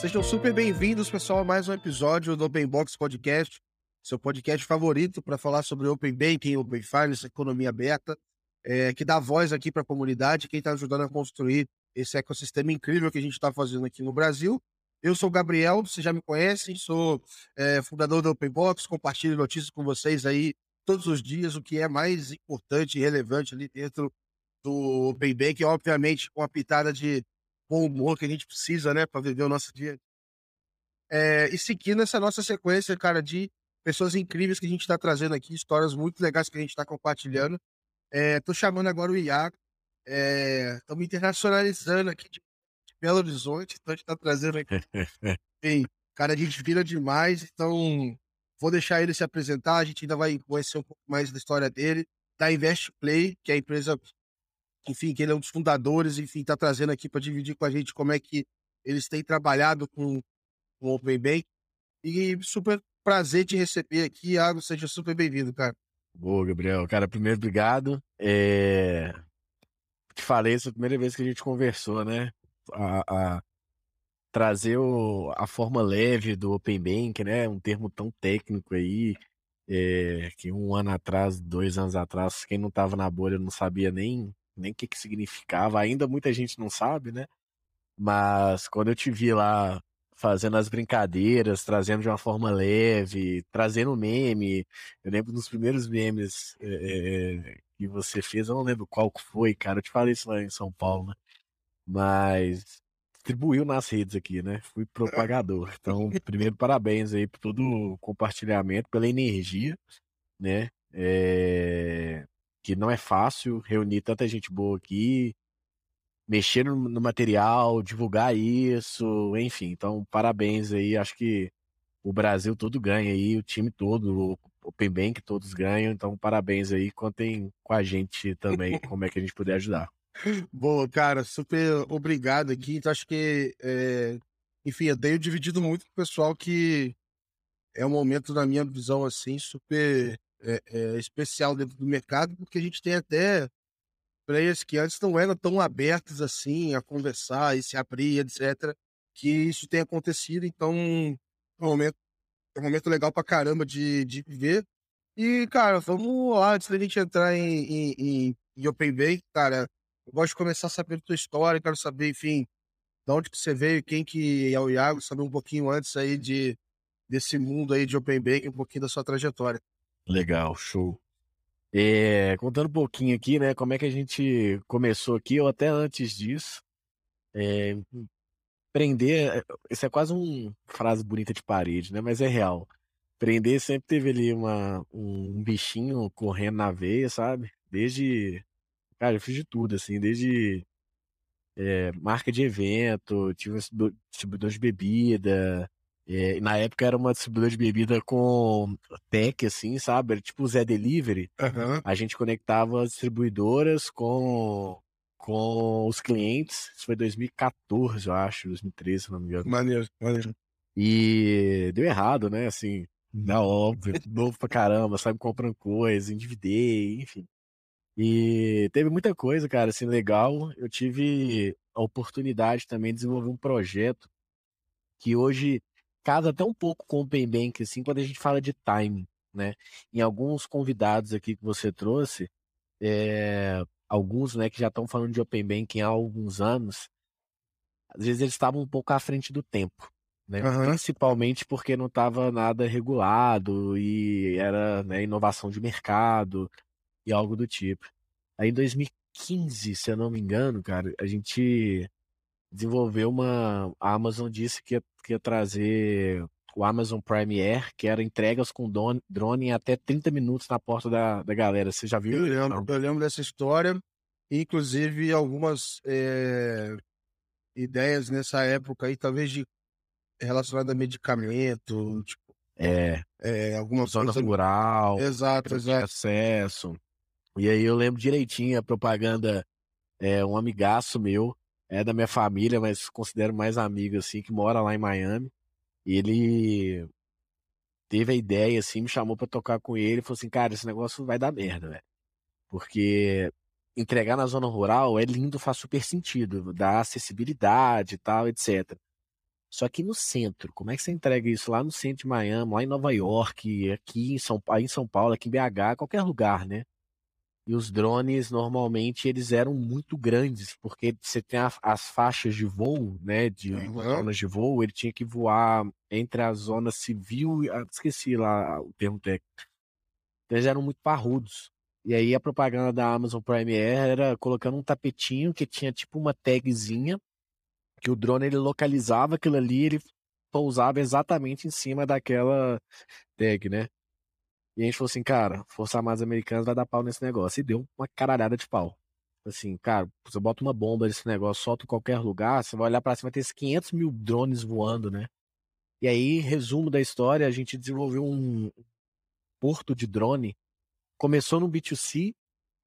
Sejam super bem-vindos, pessoal, a mais um episódio do Open Box Podcast, seu podcast favorito para falar sobre Open Banking, Open Finance, economia aberta, é, que dá voz aqui para a comunidade, quem está ajudando a construir esse ecossistema incrível que a gente está fazendo aqui no Brasil. Eu sou o Gabriel, vocês já me conhecem, sou é, fundador do Open Box, compartilho notícias com vocês aí todos os dias, o que é mais importante e relevante ali dentro do Open Banking, obviamente com a pitada de bom humor que a gente precisa, né, para viver o nosso dia. É, e seguindo essa nossa sequência, cara, de pessoas incríveis que a gente está trazendo aqui, histórias muito legais que a gente está compartilhando. Estou chamando agora o Iago. Estamos internacionalizando aqui de, de, Belo Horizonte, então a gente está trazendo aqui. Enfim, cara, a gente vira demais, então vou deixar ele se apresentar. A gente ainda vai conhecer um pouco mais da história dele, da Invest Play, que é a empresa enfim, que ele é um dos fundadores, enfim, está trazendo aqui para dividir com a gente como é que eles têm trabalhado com, o Open Bank. E super prazer te receber aqui, Iago, seja super bem-vindo, cara. Boa, Gabriel. Cara, primeiro, obrigado. É... Te falei, essa é a primeira vez que a gente conversou, né? A, a... trazer o... a forma leve do Open Bank, né? Um termo tão técnico aí, é... que um ano atrás, dois anos atrás, quem não estava na bolha não sabia nem nem o que, que significava. Ainda muita gente não sabe, né? Mas quando eu te vi lá fazendo as brincadeiras, trazendo de uma forma leve, trazendo meme. Eu lembro dos primeiros memes é, que você fez, eu não lembro qual foi, cara. Eu te falei isso lá em São Paulo, né? Mas distribuiu nas redes aqui, né? Fui propagador. Então, primeiro, parabéns aí por todo o compartilhamento, pela energia, né? É que não é fácil reunir tanta gente boa aqui, mexer no, no, material, divulgar isso, enfim. Então, parabéns aí. Acho que o Brasil todo ganha aí, o time todo, o Open Bank todos ganham. Então, parabéns aí. Contem com a gente também, como é que a gente puder ajudar. Boa, cara, super obrigado aqui. Então, acho que, é... enfim, eu tenho dividido muito com o pessoal que é um momento, na minha visão, assim, super é, é, especial dentro do mercado, porque a gente tem até players que antes não eram tão abertos assim a conversar e se abrir, etc. Que isso tem acontecido, então é um momento, é um momento legal pra caramba de, de viver. E, cara, vamos lá, antes da gente entrar em, em, em, em Open Bay, cara, eu gosto de começar sabendo tua história, quero saber, enfim, de onde que você veio, quem que é o Iago, saber um pouquinho antes aí de, desse mundo aí de Open Bank, um pouquinho da sua trajetória. Legal, show. É, contando um pouquinho aqui, né, como é que a gente começou aqui, ou até antes disso. É, prender, isso é quase uma frase bonita de parede, né, mas é real. Prender sempre teve ali uma, um bichinho correndo na veia, sabe? Desde, cara, eu fiz de tudo, assim, desde é, marca de evento, tive distribuidor de bebida, é, na época era uma distribuidora de bebida com tech, assim, sabe? Era tipo o Zé Delivery. Uhum. A gente conectava as distribuidoras com, com os clientes. Isso foi 2014, eu acho, 2013, se não me engano. Maneiro, maneiro. E deu errado, né? Assim, na óbvio, novo pra caramba, sabe? Comprando coisa, endividei, enfim. E teve muita coisa, cara, assim, legal. Eu tive a oportunidade também de desenvolver um projeto que hoje casa até um pouco com o Open Bank, assim, quando a gente fala de time, né? Em alguns convidados aqui que você trouxe, é, alguns, né, que já estão falando de Open Banking há alguns anos, às vezes eles estavam um pouco à frente do tempo, né? Uhum. Principalmente porque não estava nada regulado e era né, inovação de mercado e algo do tipo. Aí em 2015, se eu não me engano, cara, a gente desenvolveu uma. A Amazon disse que ia, que ia trazer o Amazon Prime Air, que era entregas com drone em até 30 minutos na porta da, da galera. Você já viu? Eu lembro, eu lembro dessa história. Inclusive, algumas é, ideias nessa época aí, talvez de relacionada a medicamento, tipo. É. é alguma zona coisa... rural. Exato, exato. Acesso. E aí eu lembro direitinho a propaganda, é, um amigaço meu, é da minha família, mas considero mais amigo, assim, que mora lá em Miami. Ele teve a ideia, assim, me chamou para tocar com ele e falou assim, cara, esse negócio vai dar merda, velho. Porque entregar na zona rural é lindo, faz super sentido, dá acessibilidade e tal, etc. Só que no centro, como é que você entrega isso lá no centro de Miami, lá em Nova York, aqui em São, em São Paulo, aqui em BH, qualquer lugar, né? E os drones, normalmente, eles eram muito grandes, porque você tem a, as faixas de voo, né, de Aham. zonas de voo, ele tinha que voar entre a zona civil e... Esqueci lá o termo técnico. Então, eles eram muito parrudos. E aí a propaganda da Amazon Prime Air era colocando um tapetinho que tinha tipo uma tagzinha, que o drone ele localizava aquilo ali, ele pousava exatamente em cima daquela tag, né? E a gente falou assim, cara, Força Armadas Americanas vai dar pau nesse negócio. E deu uma caralhada de pau. Assim, cara, você bota uma bomba nesse negócio, solta em qualquer lugar, você vai olhar pra cima, vai ter esses 500 mil drones voando, né? E aí, resumo da história, a gente desenvolveu um porto de drone. Começou no B2C,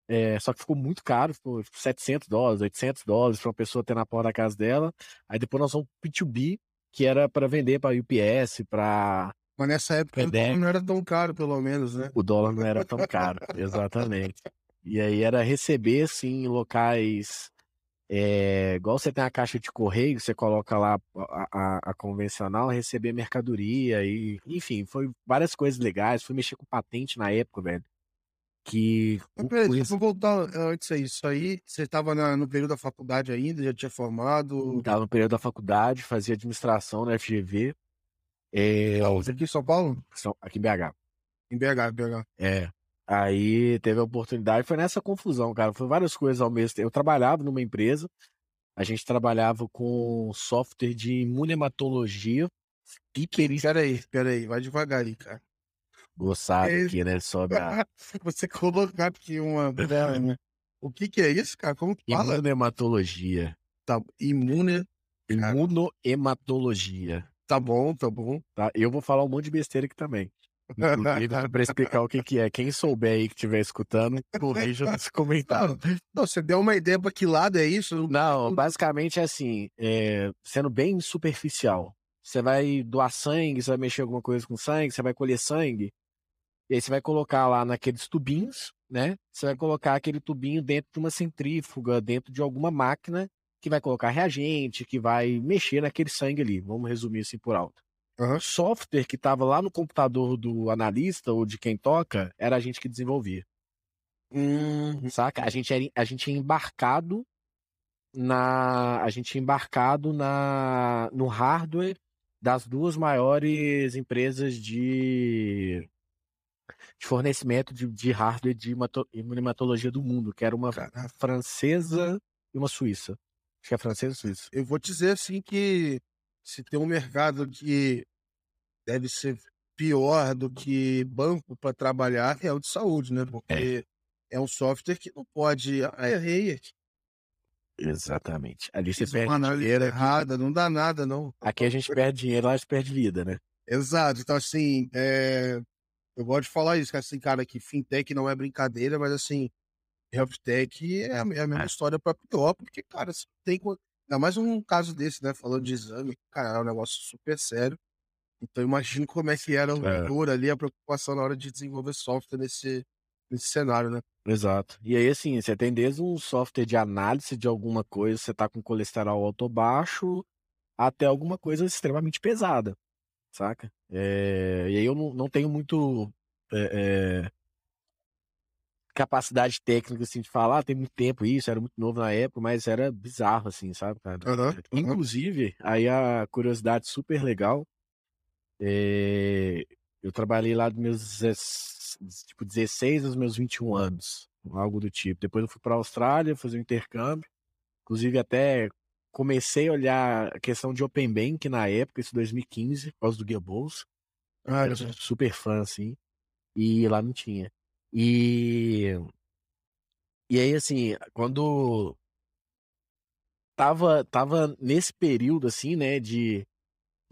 é, só que ficou muito caro, ficou 700 dólares, 800 dólares para uma pessoa ter na porta da casa dela. Aí depois nós fomos pro B2B, que era para vender para UPS, para Mas nessa época FedEx. não era tão caro, pelo menos, né? o dólar não era tão caro, exatamente. E aí era receber, assim, em locais. é, igual você tem a caixa de correio, você coloca lá a, a- a convencional, receber mercadoria e, enfim, foi várias coisas legais. Fui mexer com patente na época, velho. Que Mas peraí, eu voltar antes aí. Isso aí, você estava no período da faculdade ainda, já tinha formado. estava no período da faculdade, fazia administração na FGV, é, aqui em São Paulo? São- aqui em BH. Em BH, BH. É. Aí teve a oportunidade, foi nessa confusão, cara. Foi várias coisas ao mesmo tempo. Eu trabalhava numa empresa, a gente trabalhava com software de imunematologia e perícia. Peraí, peraí, vai devagar aí, cara. Gostado É. aqui, né? Sobe a Você colocar aqui uma. né? O que que é isso, cara? Como que fala? imunematologia. Tá, imune. Imunohematologia. Tá bom, tá bom. Tá? Eu vou falar um monte de besteira aqui também. Inclusive, para explicar o que, que é. Quem souber aí que estiver escutando, corrija nos comentários. Não, não, você deu uma ideia pra que lado é isso? Não, basicamente é assim, é, sendo bem superficial. Você vai doar sangue, você vai mexer alguma coisa com sangue, você vai colher sangue, e aí você vai colocar lá naqueles tubinhos, né? Você vai colocar aquele tubinho dentro de uma centrífuga, dentro de alguma máquina que vai colocar reagente, que vai mexer naquele sangue ali. Vamos resumir assim por alto. O software que estava lá no computador do analista ou de quem toca era a gente que desenvolvia. Hum, Saca? A gente, era, a gente embarcado na. A gente embarcado na, no hardware das duas maiores empresas de, de fornecimento de, de hardware de imunematologia do mundo, que era uma Caraca. francesa e uma suíça. Acho que é francesa e suíça. eu vou dizer assim que se tem um mercado que deve ser pior do que banco para trabalhar é o de saúde, né? Porque é. um software que não pode. Ah, errei. aqui, Exatamente. Ali você uma perde análise dinheiro. errada, não dá nada, não. Aqui a gente perde dinheiro, lá a gente perde vida, né? Exato. Então, assim, é, eu gosto de falar isso, que assim, cara, que fintech não é brincadeira, mas assim, health tech é a, é a mesma É. história para pior, porque, cara, você tem. Ainda mais um caso desse, né? Falando de exame, cara, é um negócio super sério. Então, imagino como é que era o É. ali, a preocupação na hora de desenvolver software nesse, nesse cenário, né? Exato. E aí, assim, você tem desde um software de análise de alguma coisa, você tá com colesterol alto ou baixo, até alguma coisa extremamente pesada, saca? É, E aí eu não, não tenho muito é, capacidade técnica, assim, de falar, ah, tem muito tempo isso, era muito novo na época, mas era bizarro, assim, sabe, cara? Aham. Inclusive, aí a curiosidade super legal, é, eu trabalhei lá dos meus 16, tipo, 16 aos meus 21 anos, algo do tipo. Depois eu fui para a Austrália fazer um intercâmbio, inclusive até comecei a olhar a questão de Open Bank na época, isso 2015, por causa do Gearbulls, Ah, super fã, assim, e lá não tinha. E, e aí, assim, quando tava, tava nesse período, assim, né, de,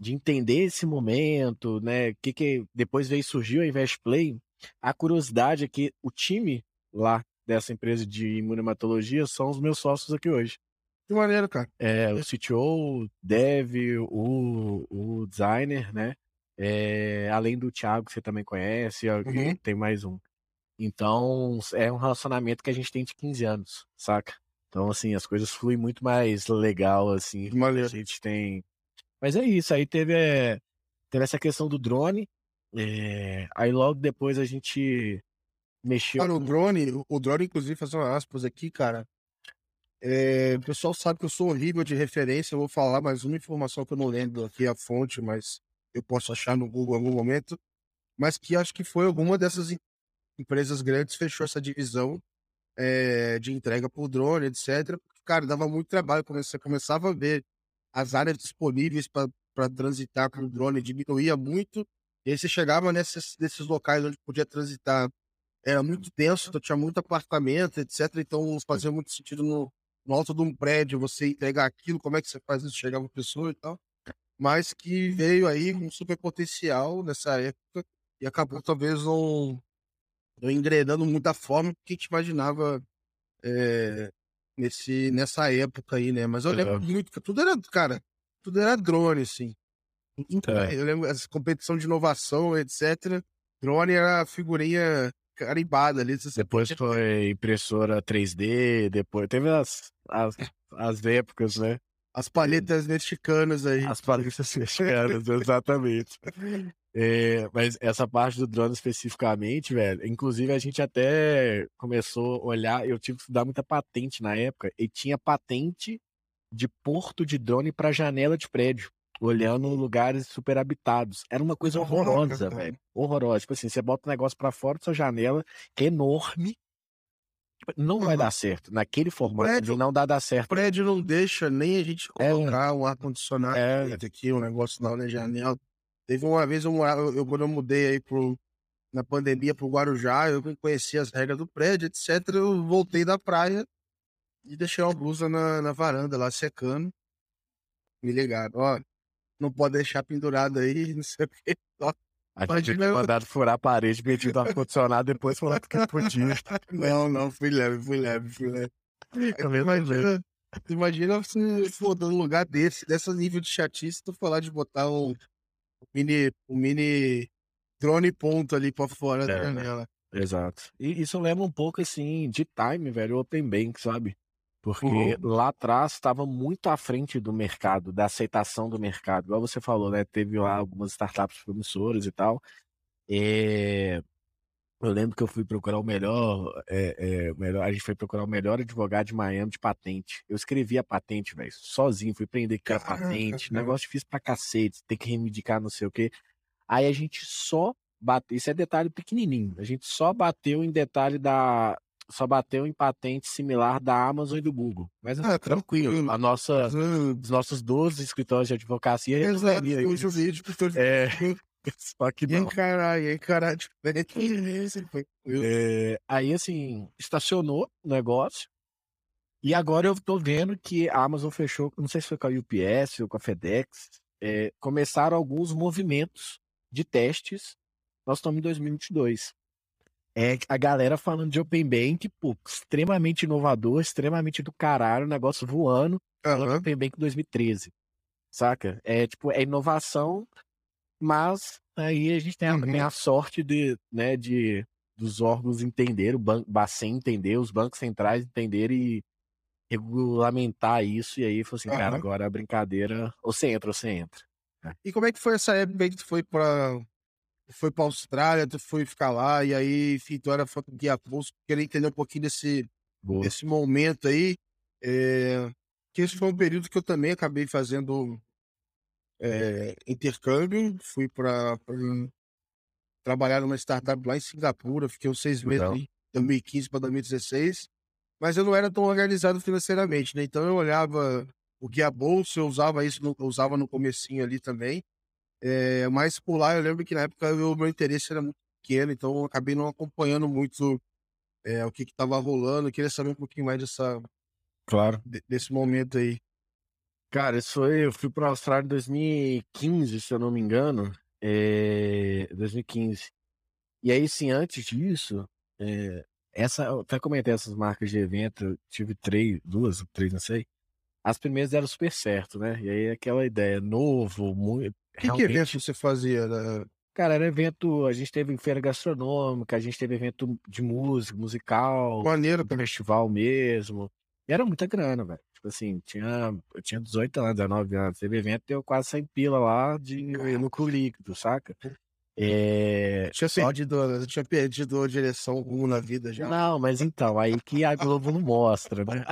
de entender esse momento, né, que que depois veio surgiu a Invest Play, a curiosidade é que o time lá dessa empresa de imunematologia são os meus sócios aqui hoje. que maneiro, cara. É, o CTO, o Dev, o, o designer, né? É, além do Thiago, que você também conhece, Uhum. tem mais um. Então, é um relacionamento que a gente tem de 15 anos, saca? Então, assim, as coisas fluem muito mais legal, assim. Que maneiro. A gente tem Mas é isso, aí teve, é, teve essa questão do drone. É, aí logo depois a gente mexeu. Cara, o drone, o drone, inclusive, fazer uma aspas aqui, cara. É, o pessoal sabe que eu sou horrível de referência. Eu vou falar mais uma informação que eu não lembro aqui a fonte, mas eu posso achar no Google em algum momento. Mas que acho que foi alguma dessas empresas grandes fechou essa divisão é, de entrega por drone, etc. Cara, dava muito trabalho. Você começava a ver as áreas disponíveis para transitar com o drone diminuía muito. E aí você chegava nesses, nesses locais onde podia transitar. Era muito denso, então tinha muito apartamento, etc. Então fazia muito sentido no, no alto de um prédio, você entregar aquilo, como é que você faz isso, chegar uma pessoa e tal. Mas que veio aí com super potencial nessa época e acabou talvez não, não engrenando muito a forma que a gente imaginava é, nesse, nessa época aí, né? Mas eu lembro muito que tudo era, cara, tudo era drone, assim. É. Eu lembro essa competição de inovação, etc. Drone era a figurinha carimbada ali. Depois foi impressora 3D, depois teve as, as, as épocas, né? As palhetas mexicanas aí. As palhetas mexicanas, exatamente. É, mas essa parte do drone especificamente, velho, inclusive a gente até começou a olhar, eu tive que estudar muita patente na época, e tinha patente de porto de drone para janela de prédio olhando lugares super habitados. Era uma coisa horrorosa, velho. Horrorosa. Tipo assim, você bota o um negócio para fora da sua janela, que é enorme. Tipo, não uhum. vai dar certo. Naquele formato prédio, não dá dar certo. O prédio não deixa nem a gente é. colocar é, um ar-condicionado é. aqui, um negócio na janela. Teve uma vez, eu, eu, quando eu mudei aí pro, na pandemia pro Guarujá, eu conheci as regras do prédio, etc. Eu voltei da praia e deixei uma blusa na, na varanda lá secando. Me ligaram, ó, não pode deixar pendurado aí, não sei o que. A gente tinha eu... mandado furar a parede, metido no ar-condicionado, depois falar que podia. Não, não, fui leve, fui leve, fui leve. Imagina, imagina você for num lugar desse, desse nível de chatice, tu falar de botar um, mini, um mini drone ponto ali pra fora é, da janela. Exato. E isso lembra um pouco, assim, de time, velho, Open Bank, sabe? Porque uhum. lá atrás estava muito à frente do mercado, da aceitação do mercado. Igual você falou, né? Teve lá algumas startups promissoras e tal. É... Eu lembro que eu fui procurar o melhor, é, é, melhor. A gente foi procurar o melhor advogado de Miami de patente. Eu escrevi a patente, velho, sozinho. Fui prender que era patente. Negócio difícil pra cacete. Tem que reivindicar não sei o quê. Aí a gente só bateu. Isso é detalhe pequenininho. A gente só bateu em detalhe da, só bateu em patente similar da Amazon e do Google. Mas é, tranquilo. A nossa, os nossos 12 escritórios de advocacia Exato, o jurídico. É, só que não. Encarar, encarar é, aí, assim, estacionou o negócio. E agora eu tô vendo que a Amazon fechou, não sei se foi com a UPS ou com a FedEx, é, começaram alguns movimentos de testes. Nós estamos em 2022 é a galera falando de Open Bank, pô, extremamente inovador, extremamente do caralho, negócio voando. Uhum. Open Bank 2013. Saca? É tipo, é inovação, mas aí a gente tem a, uhum. tem a sorte de, né, de dos órgãos entenderem, o Ban Bacen entender, os bancos centrais entenderem e regulamentar isso, e aí falou assim, uhum. cara, agora a brincadeira, ou você entra ou você entra. E como é que foi essa época que tu foi para foi pra Austrália, tu foi ficar lá, e aí, enfim, tu era foto guia curso, queria entender um pouquinho desse, desse momento aí. É, que esse foi um período que eu também acabei fazendo é, intercâmbio, fui para trabalhar numa startup lá em Singapura, fiquei uns seis meses de 2015 para 2016, mas eu não era tão organizado financeiramente, né? Então eu olhava o guia bolsa, eu usava isso, eu usava no comecinho ali também, é, mas por lá eu lembro que na época o meu interesse era muito pequeno, então eu acabei não acompanhando muito é, o que estava rolando. Eu queria saber um pouquinho mais dessa, claro. desse momento aí. Cara, isso foi. Eu fui para a Austrália em 2015, se eu não me engano. É, 2015. E aí, sim, antes disso, é, essa, eu até comentei essas marcas de evento, tive três, duas, três, não sei. As primeiras deram super certo, né? E aí aquela ideia, novo, muito, que, realmente... que evento você fazia? Né? Cara, era evento. A gente teve feira gastronômica, a gente teve evento de música, musical, Maneiro, festival mesmo. era muita grana, velho. Tipo assim, tinha, eu tinha 18 anos, 19 anos. Teve evento, deu quase 100 pila lá de lucro líquido, saca? É, tinha perdido, tinha perdido a direção rumo na vida já. Não, mas então, aí que a Globo não mostra, né?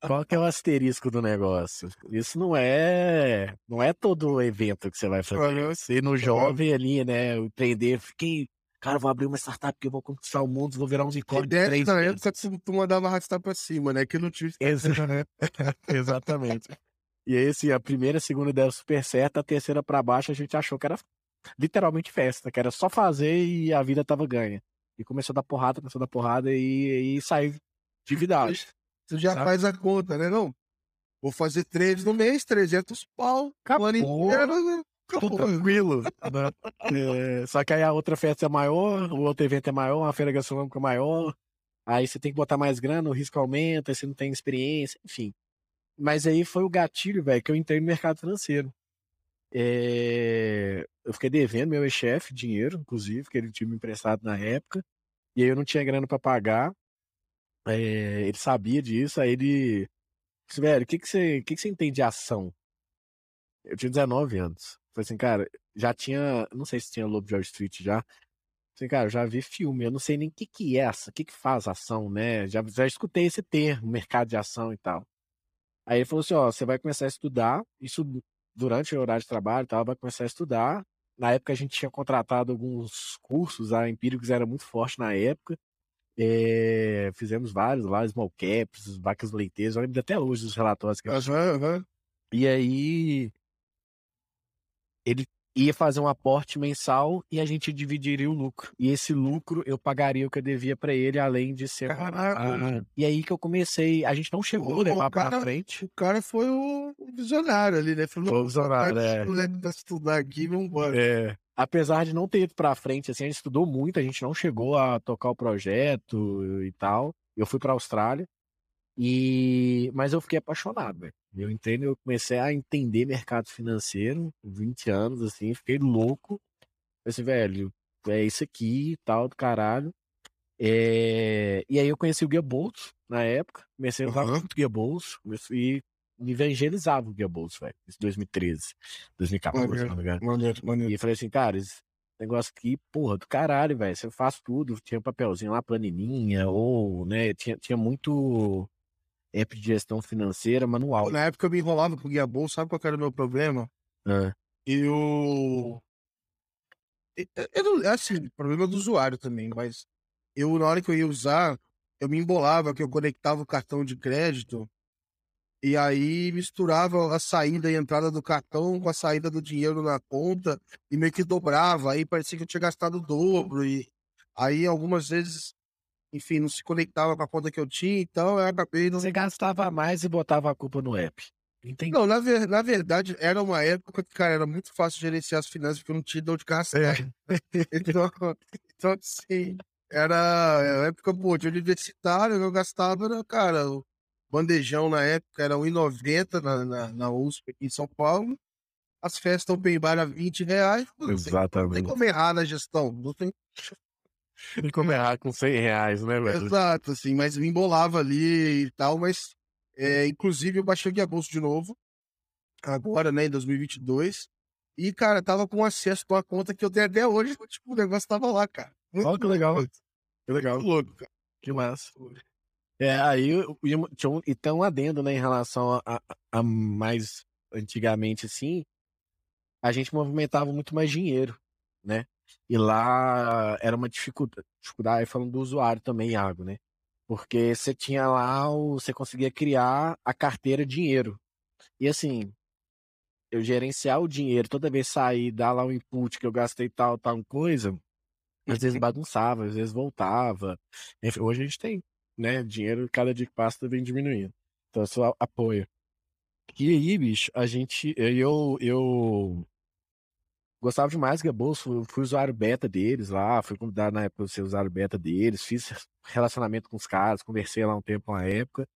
Qual que é o asterisco do negócio? Isso não é, não é todo evento que você vai fazer. Você no jovem ali, né, empreender, fiquei, cara, vou abrir uma startup que eu vou conquistar o mundo, vou virar um unicórnio. É, três na época que tu mandava arrastar pra cima, né? Que não tinha. Exatamente. E aí, assim, a primeira, a segunda deu super certa, a terceira para baixo a gente achou que era literalmente festa, que era só fazer e a vida tava ganha. E começou a dar porrada, começou a dar porrada e, e saiu endividado. Você já sabe? faz a conta, né? Não, vou fazer três no mês, 300 pau, Acabou. ano inteiro, né? Tudo tranquilo. Né? É, só que aí a outra festa é maior, o outro evento é maior, uma feira gastronômica é maior. Aí você tem que botar mais grana, o risco aumenta, você não tem experiência, enfim. Mas aí foi o gatilho, velho, que eu entrei no mercado financeiro. É... Eu fiquei devendo meu ex-chefe dinheiro, inclusive, que ele tinha me emprestado na época. E aí eu não tinha grana para pagar. É... Ele sabia disso, aí ele. Disse, velho, o que, que, você... que, que você entende de ação? Eu tinha 19 anos. Falei assim, cara, já tinha. Não sei se tinha Lobo de Wall Street já. Assim, cara, eu já vi filme, eu não sei nem o que, que é essa, o que, que faz ação, né? Já, já escutei esse termo, mercado de ação e tal. Aí ele falou assim: ó, você vai começar a estudar, isso durante o horário de trabalho, tal, vai começar a estudar. Na época a gente tinha contratado alguns cursos, a Empíricos era muito forte na época. É, fizemos vários lá, small caps, vacas leiteiras, eu lembro até hoje dos relatórios que uhum, uhum. E aí ele ia fazer um aporte mensal e a gente dividiria o lucro. E esse lucro eu pagaria o que eu devia para ele, além de ser. Caraca. E aí que eu comecei. A gente não chegou a levar para frente. O cara foi o visionário ali, né? Falou, o visionário, é. estudar aqui, vamos embora. É. Apesar de não ter ido para frente, assim, a gente estudou muito, a gente não chegou a tocar o projeto e tal. Eu fui para Austrália. E mas eu fiquei apaixonado, velho. Eu entendo, eu comecei a entender mercado financeiro, 20 anos assim, fiquei louco. Falei assim, velho, é isso aqui, tal do caralho. É... E aí eu conheci o Guia Bolts na época, comecei a usar uhum. muito Guia Bolts e me evangelizava o Guia Bolts, velho, em 2013, 2014, maneiro, não me engano. Maneiro, maneiro. E falei assim, cara, esse negócio aqui, porra, do caralho, velho, você faz tudo, tinha papelzinho lá, planilhinha, ou, né, tinha, tinha muito app de gestão financeira manual. Na época eu me enrolava com o guia bolsa, sabe qual era o meu problema? É. Eu. Eu, eu, assim, problema do usuário também, mas eu, na hora que eu ia usar, eu me embolava, que eu conectava o cartão de crédito e aí misturava a saída e a entrada do cartão com a saída do dinheiro na conta e meio que dobrava. Aí parecia que eu tinha gastado o dobro. E aí algumas vezes enfim, não se conectava com a conta que eu tinha, então eu acabei não... Você gastava mais e botava a culpa no app. Entendi. Não, na, ver, na verdade, era uma época que, cara, era muito fácil gerenciar as finanças porque eu não tinha de gastar. É. então, então, assim, era a época, pô, de universitário, eu gastava, era, cara, o bandejão na época era R$1,90 na, na, na USP aqui em São Paulo. As festas open bar a 20 reais. Exatamente. Não tem como errar na gestão. Não tem, tem como errar com 100 reais, né, velho? Exato, assim, mas me embolava ali e tal, mas é, inclusive eu baixei o Guia Bolso de novo, agora, né, em 2022, e, cara, tava com acesso a uma conta que eu tenho até hoje, tipo, o negócio tava lá, cara. Olha que legal. Que legal. Muito louco, cara. Que massa. É, aí tinha um, então um adendo, né, em relação a, a, a mais antigamente, assim, a gente movimentava muito mais dinheiro, né? E lá era uma dificuldade, dificuldade falando do usuário também, Iago, né? Porque você tinha lá, você conseguia criar a carteira dinheiro. E assim, eu gerenciar o dinheiro, toda vez sair, dar lá o input que eu gastei tal, tal coisa, às vezes bagunçava, às vezes voltava. Enfim, hoje a gente tem, né? Dinheiro, cada dia que passa, vem diminuindo. Então, só apoio. E aí, bicho, a gente. Eu, eu Gostava demais do Gabos, fui, fui usuário beta deles lá, fui convidado na época de ser usuário beta deles, fiz relacionamento com os caras, conversei lá um tempo na época.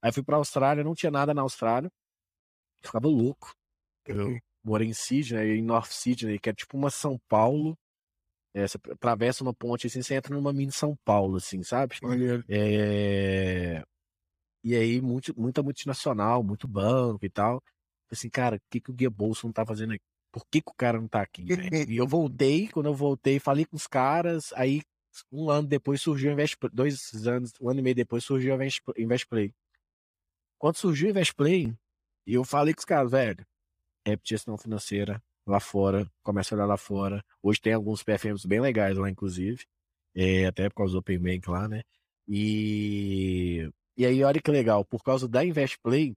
Aí fui pra Austrália, não tinha nada na Austrália, ficava louco. Eu morei em Sydney, em North Sydney, que é tipo uma São Paulo. É, você atravessa uma ponte assim, você entra numa mini São Paulo, assim, sabe? É... E aí, muito, muita multinacional, muito banco e tal. Assim, cara, o que, que o Guia Bolso não tá fazendo aqui? Por que, que o cara não tá aqui? e eu voltei, quando eu voltei, falei com os caras, aí um ano depois surgiu o Invest dois anos, um ano e meio depois surgiu o Invest Play. Quando surgiu o Invest Play, eu falei com os caras, velho, é gestão financeira lá fora, começa a olhar lá fora. Hoje tem alguns PFMs bem legais lá, inclusive, é, até por causa do Open Bank lá, né? E, e aí, olha que legal, por causa da Invest Play,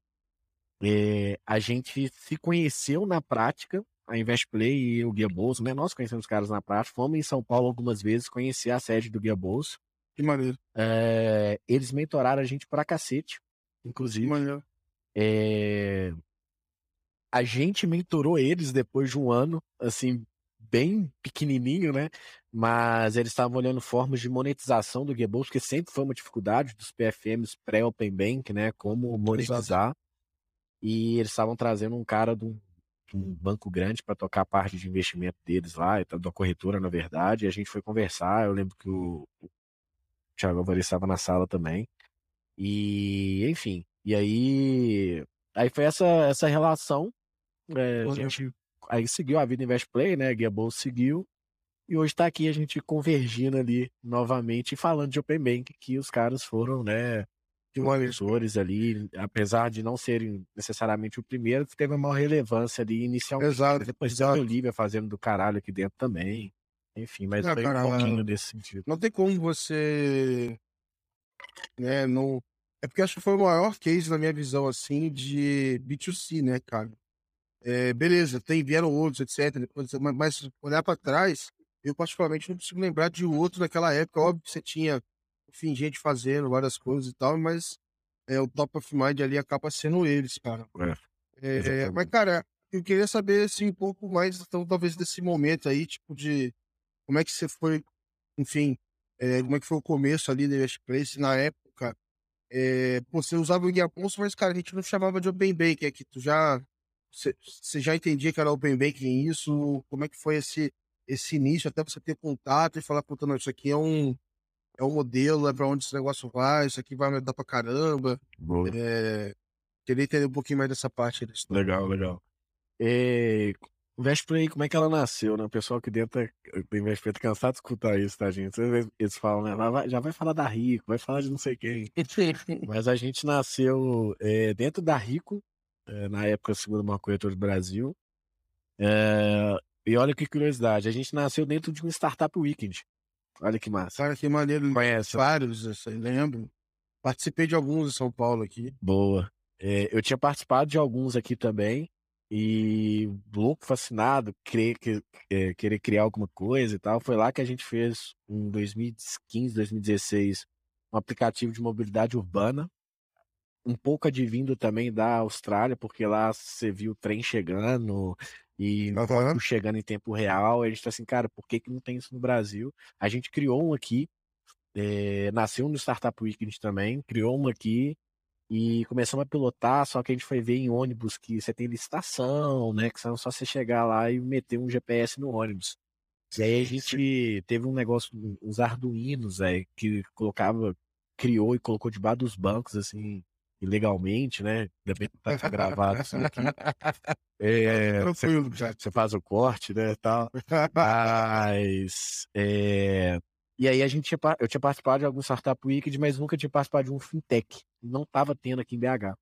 é, a gente se conheceu na prática, a Investplay e o Guia Bolso, né? Nós conhecemos os caras na prática, fomos em São Paulo algumas vezes, conheci a sede do Guia Bolso. Que maneiro. É, eles mentoraram a gente pra cacete, inclusive. Que maneiro. É, a gente mentorou eles depois de um ano, assim, bem pequenininho, né? Mas eles estavam olhando formas de monetização do Guia Bolso, porque sempre foi uma dificuldade dos PFMs pré-Open Bank, né? Como monetizar. Exato. E eles estavam trazendo um cara de um banco grande para tocar a parte de investimento deles lá, da corretora, na verdade, e a gente foi conversar. Eu lembro que o, o Thiago Alvarez estava na sala também. E, enfim, e aí. Aí foi essa, essa relação. É, a gente aí seguiu a vida Invest Play, né? Guia Bolsa seguiu. E hoje está aqui a gente convergindo ali novamente falando de Open Bank, que os caras foram, né? Professores ali, apesar de não serem necessariamente o primeiro, que teve uma maior relevância ali inicialmente. Exato. Depois exato. o Olivia fazendo do caralho aqui dentro também. Enfim, mas não, foi cara, um pouquinho desse sentido. Não tem como você. Né, não... É porque acho que foi o maior case, na minha visão, assim, de B2C, né, cara? É, beleza, tem, vieram outros, etc. Mas olhar para trás, eu particularmente não consigo lembrar de outro naquela época. Óbvio que você tinha enfim, gente fazendo várias coisas e tal, mas é, o top of mind ali acaba sendo eles, cara. É, é, mas, cara, eu queria saber, assim, um pouco mais, então, talvez desse momento aí, tipo, de como é que você foi, enfim, é, como é que foi o começo ali do Invest Place na época. É, pô, você usava o Guia Pulso, mas, cara, a gente não chamava de Open Banking, é que tu já, você já entendia que era Open Banking isso, como é que foi esse, esse início, até você ter contato e falar, puta, não, isso aqui é um, é o modelo, é para onde esse negócio vai, isso aqui vai me dar pra caramba. É, queria entender um pouquinho mais dessa parte. Legal, legal. E... Vesplay, como é que ela nasceu, né? O pessoal que dentro tem Vesplay tá cansado de escutar isso, tá, gente? Eles falam, né? Vai, já vai falar da Rico, vai falar de não sei quem. Mas a gente nasceu é, dentro da Rico, é, na época, segundo uma corretora do Brasil. É, e olha que curiosidade, a gente nasceu dentro de um Startup Weekend. Olha que massa. Cara, que maneiro. Conhece? Vários, eu lembro. Participei de alguns em São Paulo aqui. Boa. É, eu tinha participado de alguns aqui também. E louco, fascinado, querer, é, querer criar alguma coisa e tal. Foi lá que a gente fez, em 2015, 2016, um aplicativo de mobilidade urbana. Um pouco advindo também da Austrália, porque lá você viu o trem chegando, e uhum. chegando em tempo real, a gente tá assim, cara, por que, que não tem isso no Brasil? A gente criou um aqui, é, nasceu no Startup Weekend também, criou um aqui e começamos a pilotar, só que a gente foi ver em ônibus que você tem licitação, né? Que são só você chegar lá e meter um GPS no ônibus. E aí a gente teve um negócio, uns arduinos, é, que colocava, criou e colocou debaixo dos bancos, assim, ilegalmente, né? Ainda bem que tá gravado isso aqui. É, você, você faz o corte, né, tal. Mas, é, e aí a gente tinha, eu tinha participado de alguns Startup Weekend, mas nunca tinha participado de um fintech. Não estava tendo aqui em BH.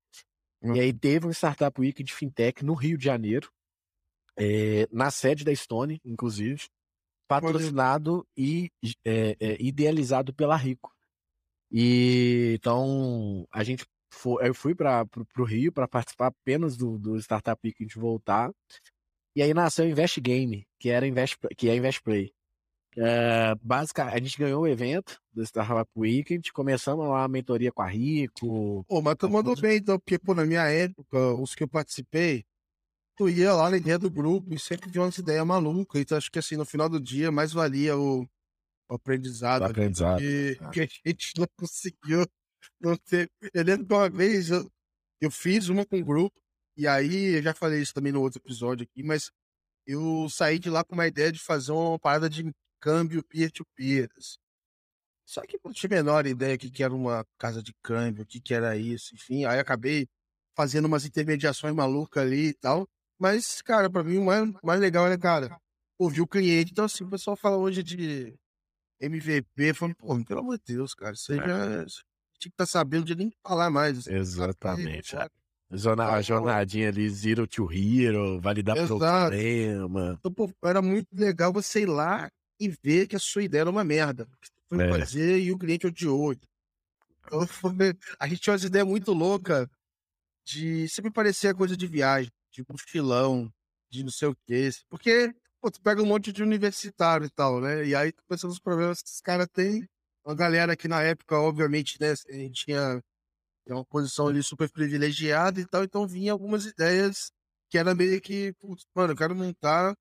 Uhum. E aí teve um Startup Weekend de fintech no Rio de Janeiro, é, na sede da Stone, inclusive, patrocinado e é, é, idealizado pela Rico. E então a gente eu fui para o Rio para participar apenas do, do Startup Weekend voltar. E aí nasceu o Invest Game, que, era Invest, que é Invest Play. É, basicamente, a gente ganhou o evento do Startup Weekend, começamos lá a mentoria com a Rico. Pô, mas tu mandou bem, então, porque, pô, na minha época, os que eu participei, tu ia lá na ideia do grupo e sempre tinha umas ideias malucas. Então, acho que, assim, no final do dia, mais valia o, o aprendizado. O aprendizado. Que, ah. que a gente não conseguiu não. Eu lembro que uma vez eu, eu fiz uma com o grupo, e aí eu já falei isso também no outro episódio aqui, mas eu saí de lá com uma ideia de fazer uma parada de câmbio peer-to-peer. Assim. Só que não tinha a menor ideia que, que era uma casa de câmbio, o que, que era isso, enfim. Aí acabei fazendo umas intermediações malucas ali e tal. Mas, cara, pra mim o mais, mais legal era, cara, ouvir o cliente. Então, assim, o pessoal fala hoje de MVP, falando, pô, pelo amor de Deus, cara, você é. já tinha que estar tá sabendo de nem falar mais. Assim, Exatamente. Cara, a jornadinha ali, Zero to Hero, validar Exato. problema. Então, pô, era muito legal você ir lá e ver que a sua ideia era uma merda. Você foi é. fazer e o cliente odiou. Então, a gente tinha umas ideias muito loucas de sempre parecer coisa de viagem, de mochilão, de não sei o que. Porque, pô, tu pega um monte de universitário e tal, né? E aí tu pensa nos problemas que os caras têm. Uma galera que na época, obviamente, né, a gente tinha uma posição ali super privilegiada e tal, então vinha algumas ideias que era meio que, putz, mano, eu quero montar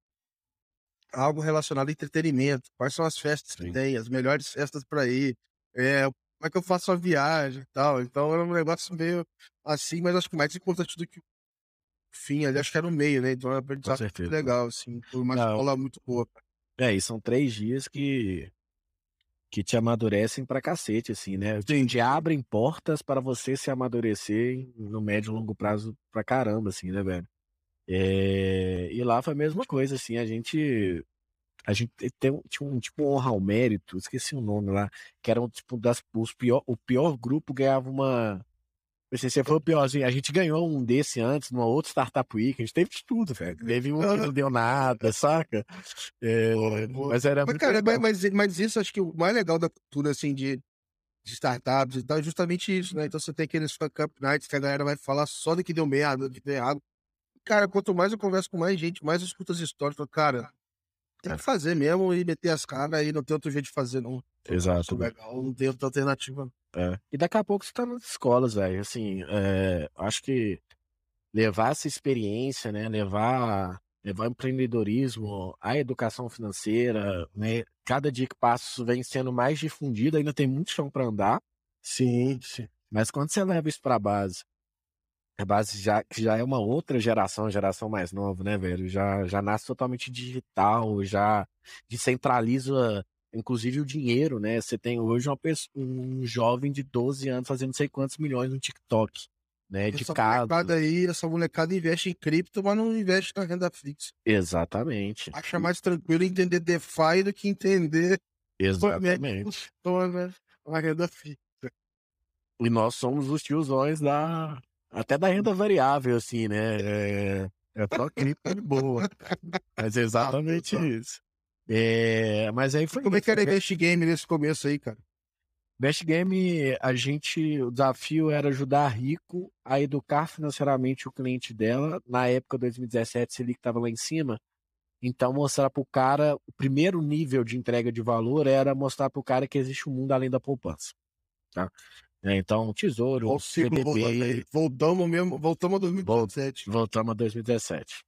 algo relacionado a entretenimento. Quais são as festas Sim. que tem, as melhores festas para ir, é, como é que eu faço a viagem e tal. Então era um negócio meio assim, mas acho que mais importante do que o fim ali, acho que era o meio, né? Então é um aprendizado muito legal, assim, foi uma Não. escola muito boa. É, e são três dias que que te amadurecem pra cacete, assim, né? Te abrem portas para você se amadurecer no médio e longo prazo pra caramba, assim, né, velho? É... E lá foi a mesma coisa, assim, a gente. A gente tem, tinha um tipo honra ao mérito, esqueci o nome lá, que era um tipo das. Os pior, o pior grupo ganhava uma Você foi o piorzinho. A gente ganhou um desse antes, numa outra Startup Week. A gente teve de tudo, velho. Teve um que não deu nada, saca? É, mas era mas, cara, mas, mas, isso acho que o mais legal da cultura, assim, de, de startups e tal, é justamente isso, né? Então você tem aqueles fuck up nights que a galera vai falar só do que deu merda, do que deu errado. Cara, quanto mais eu converso com mais gente, mais eu escuto as histórias. Falo, cara, tem que fazer mesmo e meter as caras e não tem outro jeito de fazer, não. Exato. Legal, não tem outra alternativa. É. E daqui a pouco você tá nas escolas, velho. Assim, é, acho que levar essa experiência, né? Levar, levar empreendedorismo, a educação financeira, né? Cada dia que passa isso vem sendo mais difundido, ainda tem muito chão para andar. Sim, sim. Mas quando você leva isso para base, a base já já é uma outra geração, geração mais nova, né, velho? Já já nasce totalmente digital, já descentraliza inclusive o dinheiro, né? Você tem hoje uma pessoa, um jovem de 12 anos fazendo não sei quantos milhões no TikTok, né? De essa casa. Molecada aí, essa molecada investe em cripto, mas não investe na renda fixa. Exatamente. Acha mais tranquilo entender DeFi do que entender Exatamente. a renda fixa. E nós somos os tiozões da até da renda variável, assim, né? É, é só cripto de boa. Mas é exatamente isso. É, mas aí foi. Como é que era Best Game nesse começo aí, cara? Best Game, a gente. O desafio era ajudar a Rico a educar financeiramente o cliente dela. Na época 2017, Selic estava lá em cima. Então, mostrar para o cara. O primeiro nível de entrega de valor era mostrar para o cara que existe um mundo além da poupança. Tá? É, então, tesouro, CBB. Voltamos mesmo, voltamos a 2017. Voltamos a 2017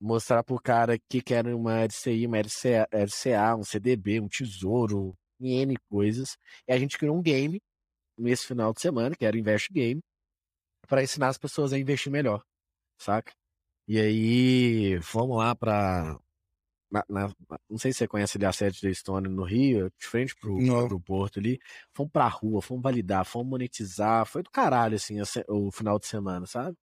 mostrar pro cara que quer uma LCI, uma LCA, LCA, um CDB, um tesouro, N coisas. E a gente criou um game nesse final de semana, que era o Invest Game, para ensinar as pessoas a investir melhor, saca? E aí, fomos lá para na, na, não sei se você conhece ali a sede da Estônia no Rio, de frente pro, pro Porto ali. Fomos pra rua, fomos validar, fomos monetizar. Foi do caralho, assim, o final de semana, sabe?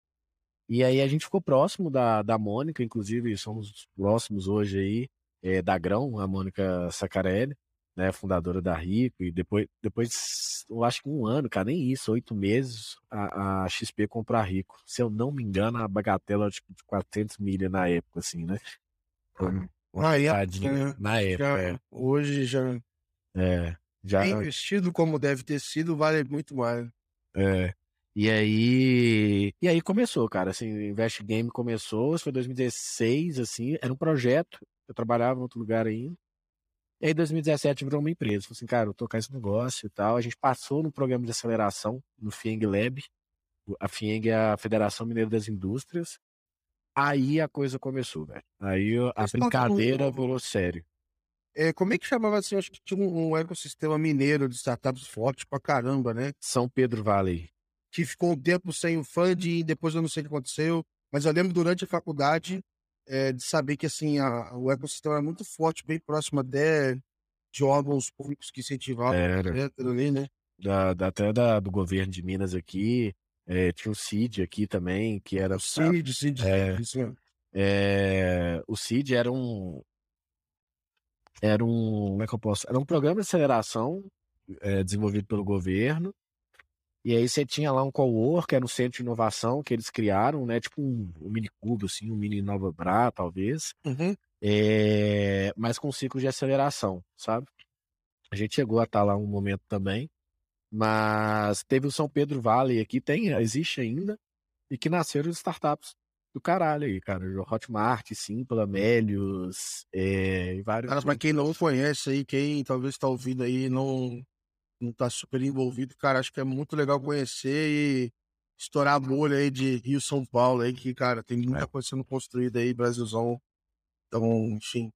E aí a gente ficou próximo da, da Mônica, inclusive somos próximos hoje aí, é, da Grão, a Mônica Sacarelli, né, fundadora da Rico, e depois, depois, eu acho que um ano, cara, nem isso, oito meses, a, a XP comprou a Rico. Se eu não me engano, a bagatela tipo, de 400 milha na época, assim, né? Foi uma época, né? na época, já, é. Hoje já... É, já... investido como deve ter sido, vale muito mais. É, e aí, e aí começou, cara, assim, o Invest Game começou, isso foi 2016, assim, era um projeto, eu trabalhava em outro lugar ainda. E aí, em 2017, virou uma empresa. Falei assim, cara, eu tocar esse negócio e tal. A gente passou no programa de aceleração, no FIENG Lab. A FIENG é a Federação Mineira das Indústrias. Aí a coisa começou, velho. Aí a brincadeira virou sério. É, como é que chamava assim? Acho que tinha um, um ecossistema mineiro de startups forte pra caramba, né? São Pedro Valley que ficou um tempo sem o funding, depois eu não sei o que aconteceu, mas eu lembro durante a faculdade é, de saber que assim a, o ecossistema era muito forte, bem próximo até de órgãos públicos que incentivavam Era. ali, né? Da, da- até da, do governo de Minas aqui. É, tinha o CID aqui também, que era. O CID, CID, É. isso mesmo. É, o CID era um. Era um. Como é que eu posso? Era um programa de aceleração é, desenvolvido pelo governo. E aí você tinha lá um co-work, que era um centro de inovação que eles criaram, né? Tipo um, um mini cubo, assim, um mini Nova Bra, talvez. Uhum. É, mas com ciclo de aceleração, sabe? A gente chegou a estar lá um momento também, mas teve o São Pedro Valley aqui, tem, existe ainda, e que nasceram startups do caralho aí, cara. Hotmart, Simpla, Melios, é, e vários. Cara, pra quem não conhece aí, quem talvez tá ouvindo aí não, não tá super envolvido, cara, acho que é muito legal conhecer e estourar a bolha aí de Rio São Paulo aí, que, cara, tem muita É. coisa sendo construída aí, Brasilzão. Então, enfim.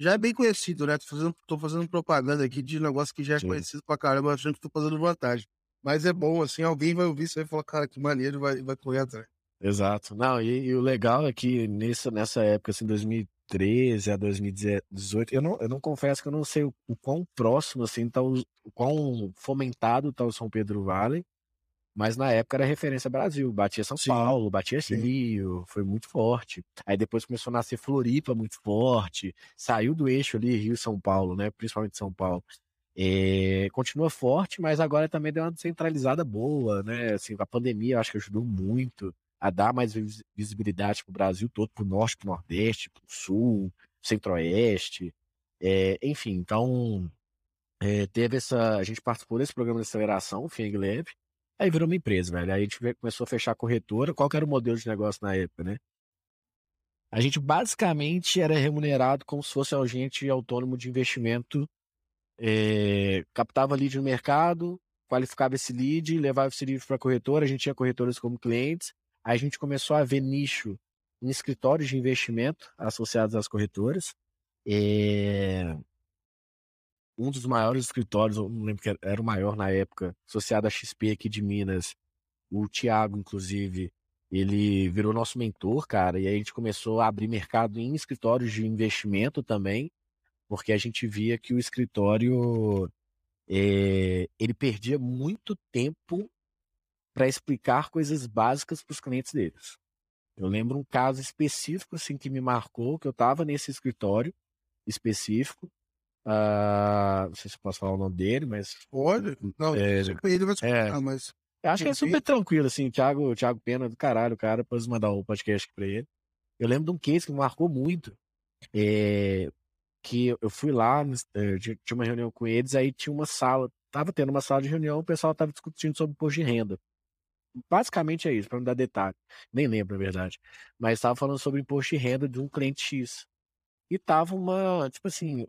Já é bem conhecido, né? Tô fazendo, tô fazendo propaganda aqui de negócio que já é Sim. conhecido pra caramba, achando que tô fazendo vantagem. Mas é bom, assim, alguém vai ouvir isso aí e falar, cara, que maneiro, vai, vai correr atrás. Exato. Não, e, e o legal é que nessa, nessa época, assim, 2013 a 2018, eu não, eu não confesso que eu não sei o, o quão próximo, assim, tá o, o quão fomentado tá o São Pedro Valley, mas na época era referência Brasil, batia São Sim, Paulo, batia sim. Rio, foi muito forte. Aí depois começou a nascer Floripa muito forte, saiu do eixo ali, Rio e São Paulo, né, principalmente São Paulo. É, continua forte, mas agora também deu uma descentralizada boa, né? Assim, a pandemia acho que ajudou muito a dar mais vis- visibilidade para o Brasil todo, para o norte, para o nordeste, para o sul, centro-oeste, é, enfim. Então, é, teve essa. A gente participou desse programa de aceleração, o Fing Lab, aí virou uma empresa, velho. Aí a gente começou a fechar a corretora. Qual era o modelo de negócio na época, né? A gente basicamente era remunerado como se fosse agente autônomo de investimento, é, captava lead no mercado, qualificava esse lead, levava esse lead para a corretora, a gente tinha corretoras como clientes, a gente começou a ver nicho em escritórios de investimento associados às corretoras. É, um dos maiores escritórios, eu não lembro que era o maior na época, associado à XP aqui de Minas, o Thiago, inclusive, ele virou nosso mentor, cara, e aí a gente começou a abrir mercado em escritórios de investimento também, porque a gente via que o escritório é, ele perdia muito tempo para explicar coisas básicas para os clientes deles. Eu lembro um caso específico assim que me marcou, que eu estava nesse escritório específico. ah, não sei se eu posso falar o nome dele, mas Pode? Não, É, ele vai escutar, é. mas. eu acho que é super tranquilo, assim. O Thiago, o Thiago Pena do caralho, o cara, depois mandar o podcast aqui pra ele. Eu lembro de um case que me marcou muito. é, que eu fui lá, tinha tinha uma reunião com eles, aí tinha uma sala, tava tendo uma sala de reunião, o pessoal tava discutindo sobre imposto de renda. Basicamente é isso, para não dar detalhe. Nem lembro, na verdade. Mas estava falando sobre imposto de renda de um cliente X. E tava uma, tipo assim,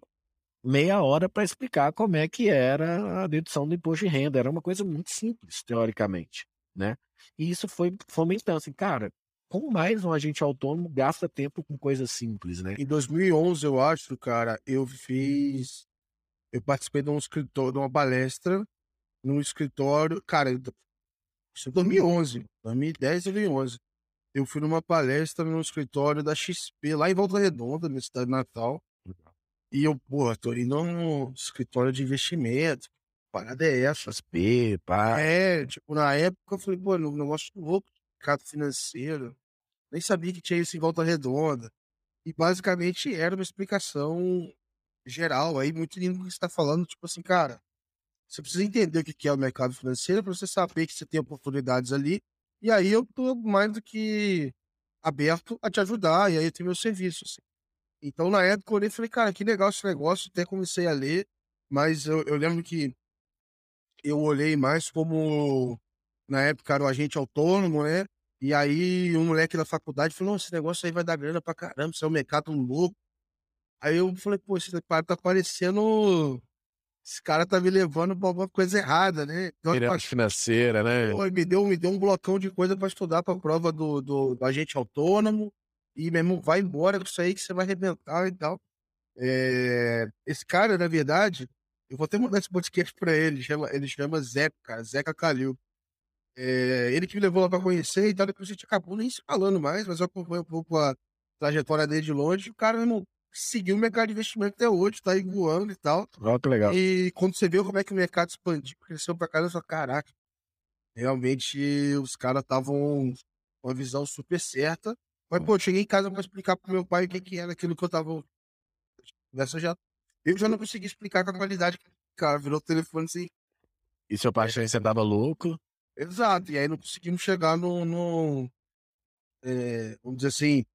meia hora para explicar como é que era a dedução do imposto de renda. Era uma coisa muito simples, teoricamente, né? E isso foi fomentando, assim, cara, como mais um agente autônomo gasta tempo com coisas simples, né? Em 2011, eu acho, cara, eu fiz. Eu participei de um escritório, de uma palestra num escritório. Cara, isso é 2011, 2010 e 2011. Eu fui numa palestra num escritório da XP, lá em Volta Redonda, na cidade de Natal. E eu, pô, tô indo num escritório de investimento. Parada é essa? XP, pá. É, tipo, na época eu falei, pô, um negócio louco, mercado financeiro. Nem sabia que tinha isso em Volta Redonda. E basicamente era uma explicação geral aí, muito lindo que você está falando, tipo assim, cara, você precisa entender o que é o mercado financeiro para você saber que você tem oportunidades ali. E aí eu tô mais do que aberto a te ajudar, e aí eu tenho meu serviço. assim. Então, na época, eu olhei e falei, cara, que legal esse negócio, até comecei a ler, mas eu, eu lembro que eu olhei mais como, na época, era o agente autônomo, né? E aí, um moleque da faculdade falou: "Não, esse negócio aí vai dar grana pra caramba, isso é um mercado louco. Aí eu falei: pô, esse cara tá parecendo. Esse cara tá me levando pra alguma coisa errada, né? Então, financeira, né? Pô, me deu, me deu um blocão de coisa pra estudar pra prova do, do, do agente autônomo. E, meu irmão, vai embora com isso aí que você vai arrebentar e tal. É, esse cara, na verdade, eu vou até mandar esse podcast pra ele. Chama, ele chama Zeca, cara, Zeca Calil. É, ele que me levou lá pra conhecer e tal. Depois a gente acabou nem se falando mais, mas eu acompanho um pouco a trajetória dele de longe. O cara, meu irmão, seguiu o mercado de investimento até hoje, tá aí voando e tal. Olha que legal. E quando você vê como é que o mercado expandiu, cresceu pra caramba, só caraca. Realmente os caras estavam com uma visão super certa. Mas, pô, eu cheguei em casa pra explicar pro meu pai o que, que era aquilo que eu tava. Nessa já. Eu já não consegui explicar com a qualidade que cara virou o telefone assim. E seu pai você tava louco? Exato, e aí não conseguimos chegar no. no é, vamos dizer assim.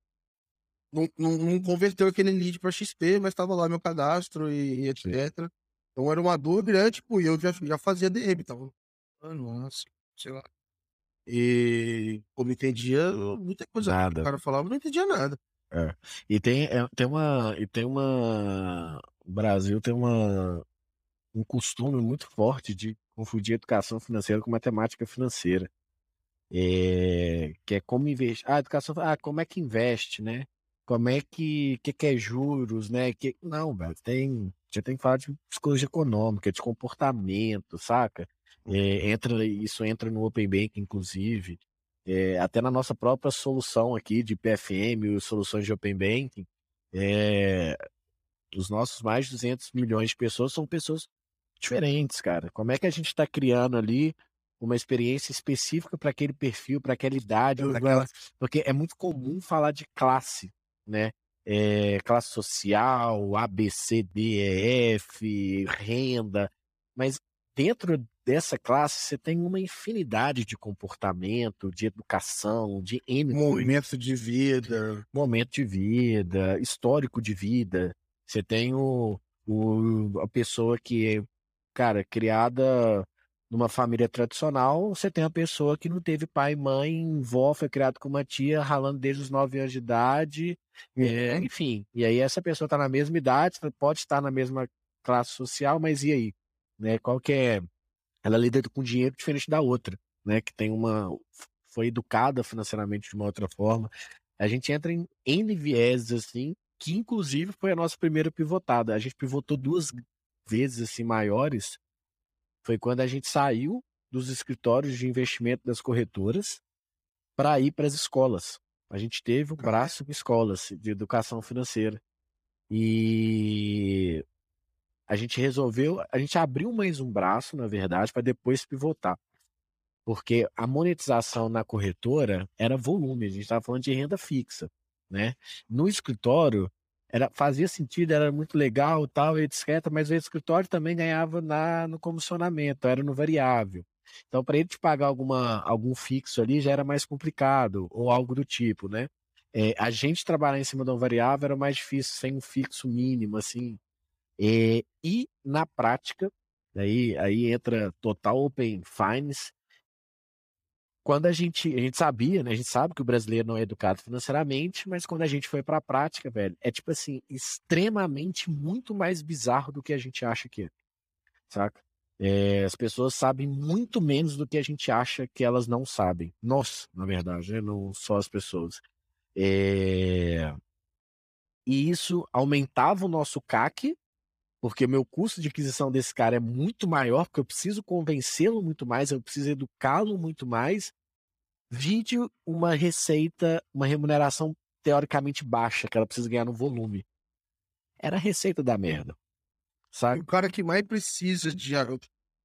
Não, não, não, converteu aquele lead para XP, mas estava lá meu cadastro e, e etc. Sim. Então era uma dor grande, tipo, e eu já, já fazia DM, tava. Nossa, sei lá. E como entendia muita coisa nada. o cara falava, não entendia nada. É. E tem, é, tem uma. E tem uma. O Brasil tem uma, um costume muito forte de confundir educação financeira com matemática financeira. É, que é como investir. Ah, educação. Ah, como é que investe, né? Como é que, que, que é juros, né? Que, não, velho, tem. Você tem que falar de psicologia econômica, de comportamento, saca? É, entra, isso entra no Open Bank, inclusive. É, até na nossa própria solução aqui de PFM, soluções de Open Banking, é, os nossos mais de 200 milhões de pessoas são pessoas diferentes, cara. Como é que a gente está criando ali uma experiência específica para aquele perfil, para aquela idade, pra aquela... porque é muito comum falar de classe, né? É, classe social, A, B, C, D, E, F, renda, mas dentro dessa classe você tem uma infinidade de comportamento, de educação, de N momento de vida, momento de vida, histórico de vida. Você tem o, o a pessoa que, cara, criada numa família tradicional, você tem a pessoa que não teve pai mãe, vó, foi criado com uma tia, ralando desde os 9 anos de idade, é, enfim. E aí essa pessoa está na mesma idade, pode estar na mesma classe social, mas e aí? Né? Qual que é? Ela lida com dinheiro diferente da outra, né? Que tem uma foi educada financeiramente de uma outra forma. A gente entra em N vieses assim, que inclusive foi a nossa primeira pivotada. A gente pivotou duas vezes assim maiores. Foi quando a gente saiu dos escritórios de investimento das corretoras para ir para as escolas. A gente teve um braço de escolas de educação financeira. E a gente resolveu, a gente abriu mais um braço, na verdade, para depois pivotar. Porque a monetização na corretora era volume, a gente estava falando de renda fixa, né? No escritório, era, fazia sentido, era muito legal, tal, etc, mas o escritório também ganhava na, no comissionamento, era no variável. Então, para ele te pagar alguma, algum fixo ali já era mais complicado, ou algo do tipo, né? É, a gente trabalhar em cima de um variável era mais difícil sem um fixo mínimo, assim, é, e na prática, aí, aí entra total Open Finance. Quando a gente, a gente sabia, né? A gente sabe que o brasileiro não é educado financeiramente, mas quando a gente foi para a prática, velho, é tipo assim, extremamente muito mais bizarro do que a gente acha que é. Saca? É, as pessoas sabem muito menos do que a gente acha que elas não sabem. Nós, na verdade, né? não só as pessoas. É... E isso aumentava o nosso CAC, porque o meu custo de aquisição desse cara é muito maior, porque eu preciso convencê-lo muito mais, eu preciso educá-lo muito mais. Vídeo, uma receita, uma remuneração teoricamente baixa, que ela precisa ganhar no volume. Era a receita da merda. Sabe? O cara que mais precisa de.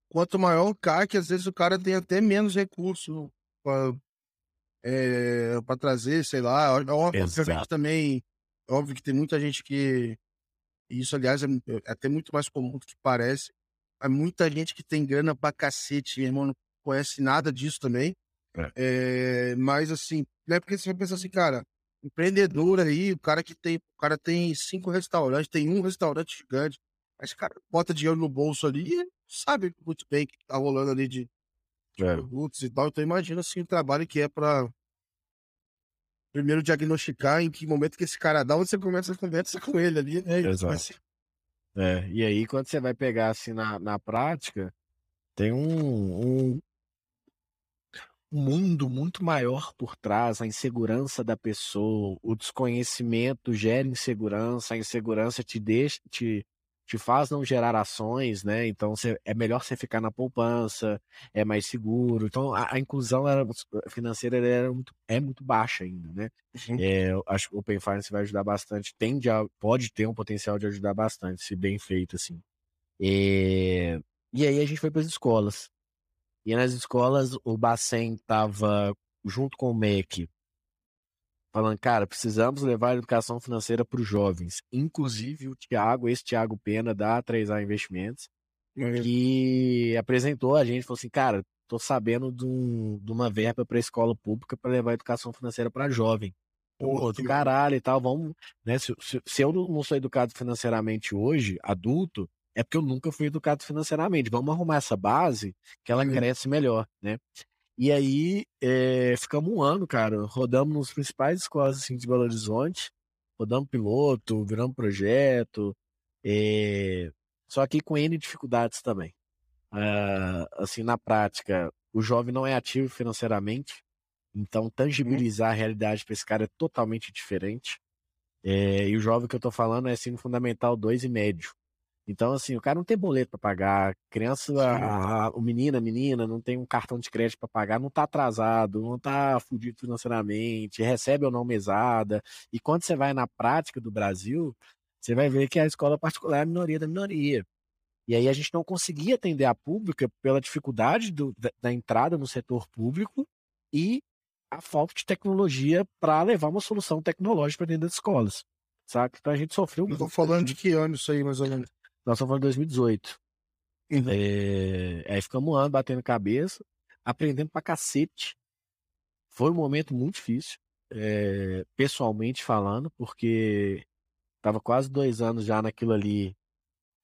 Quanto maior o CAC, às vezes o cara tem até menos recurso para é, pra trazer, sei lá. Obviamente também. Óbvio que tem muita gente que e isso, aliás, é, é até muito mais comum do que parece. Há muita gente que tem grana pra cacete, meu irmão não conhece nada disso também. É. É, mas assim, não é porque você vai pensar assim, cara, empreendedor aí, o cara que tem, o cara tem cinco restaurantes, tem um restaurante gigante, mas cara bota dinheiro no bolso ali e sabe muito bem que tá rolando ali de, de é. produtos e tal. Então imagina assim o trabalho que é para primeiro diagnosticar em que momento que esse cara dá, onde você começa a conversa com ele ali, né? Exato. É, e aí quando você vai pegar assim na, na prática, tem um, um, um mundo muito maior por trás, a insegurança da pessoa, o desconhecimento gera insegurança, a insegurança te deixa, te, te faz não gerar ações, né? Então cê, é melhor você ficar na poupança, é mais seguro. Então a, a inclusão era, financeira era muito, é muito baixa ainda, né? É, eu acho que o Open Finance vai ajudar bastante, tende a, pode ter um potencial de ajudar bastante, se bem feito assim. É, e aí a gente foi para as escolas. E nas escolas o Bacen estava junto com o MEC falando, cara, precisamos levar a educação financeira para os jovens. Inclusive o Tiago, esse Tiago Pena da 3A Investimentos, que apresentou a gente, falou assim, cara, tô sabendo de, um, de uma verba para a escola pública para levar a educação financeira para jovem. Pô, do caralho e tal, vamos, né? Se, se, se eu não sou educado financeiramente hoje, adulto, é porque eu nunca fui educado financeiramente. Vamos arrumar essa base que ela cresce melhor, né? E aí, é, ficamos um ano, cara, rodamos nos principais escolas assim, de Belo Horizonte, rodamos piloto, viramos projeto, é, só que com N dificuldades também. Uh, assim, na prática, o jovem não é ativo financeiramente, então uhum. tangibilizar a realidade para esse cara é totalmente diferente. É, e o jovem que eu tô falando é ensino fundamental 2 e médio. Então, assim, o cara não tem boleto para pagar, criança, a, a, o menino, a menina, não tem um cartão de crédito para pagar, não tá atrasado, não tá fudido financeiramente, recebe ou não mesada. E quando você vai na prática do Brasil, você vai ver que a escola particular é a minoria da minoria. E aí a gente não conseguia atender a pública pela dificuldade do, da, da entrada no setor público e a falta de tecnologia para levar uma solução tecnológica dentro das escolas. Sabe? Então a gente sofreu. Estou falando de que ano isso aí, mais ou menos? Nós estamos falando de 2018. Uhum. É, aí ficamos um ano batendo cabeça, aprendendo pra cacete. Foi um momento muito difícil, é, pessoalmente falando, porque tava quase dois anos já naquilo ali.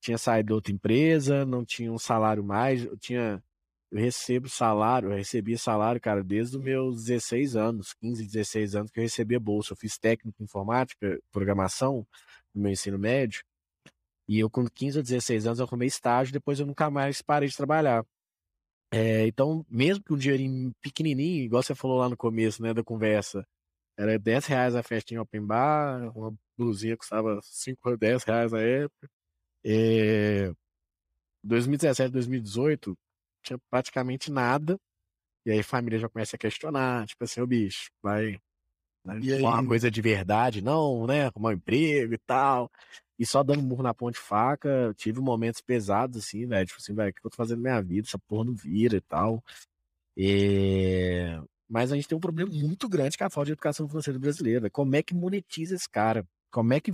Tinha saído de outra empresa, não tinha um salário mais, eu tinha. Eu recebo salário, eu recebia salário, cara, desde os meus 16 anos, 15, 16 anos que eu recebia bolsa. Eu fiz técnico em informática, programação no meu ensino médio. E eu, com 15 ou 16 anos, eu arrumei estágio, depois eu nunca mais parei de trabalhar. É, então, mesmo que um dinheirinho pequenininho, igual você falou lá no começo, né, da conversa, era 10 reais a festinha open bar, uma blusinha custava 5 ou 10 reais na época. É, 2017, 2018, tinha praticamente nada. E aí a família já começa a questionar, tipo assim, o bicho, vai né, uma coisa de verdade, não, né? Arrumar um emprego e tal. E só dando murro na ponte faca, tive momentos pesados, assim, velho. Tipo assim, velho, o que eu tô fazendo na minha vida? Essa porra não vira e tal. E... Mas a gente tem um problema muito grande que é a falta de educação financeira brasileira. Como é que monetiza esse cara? Como é que,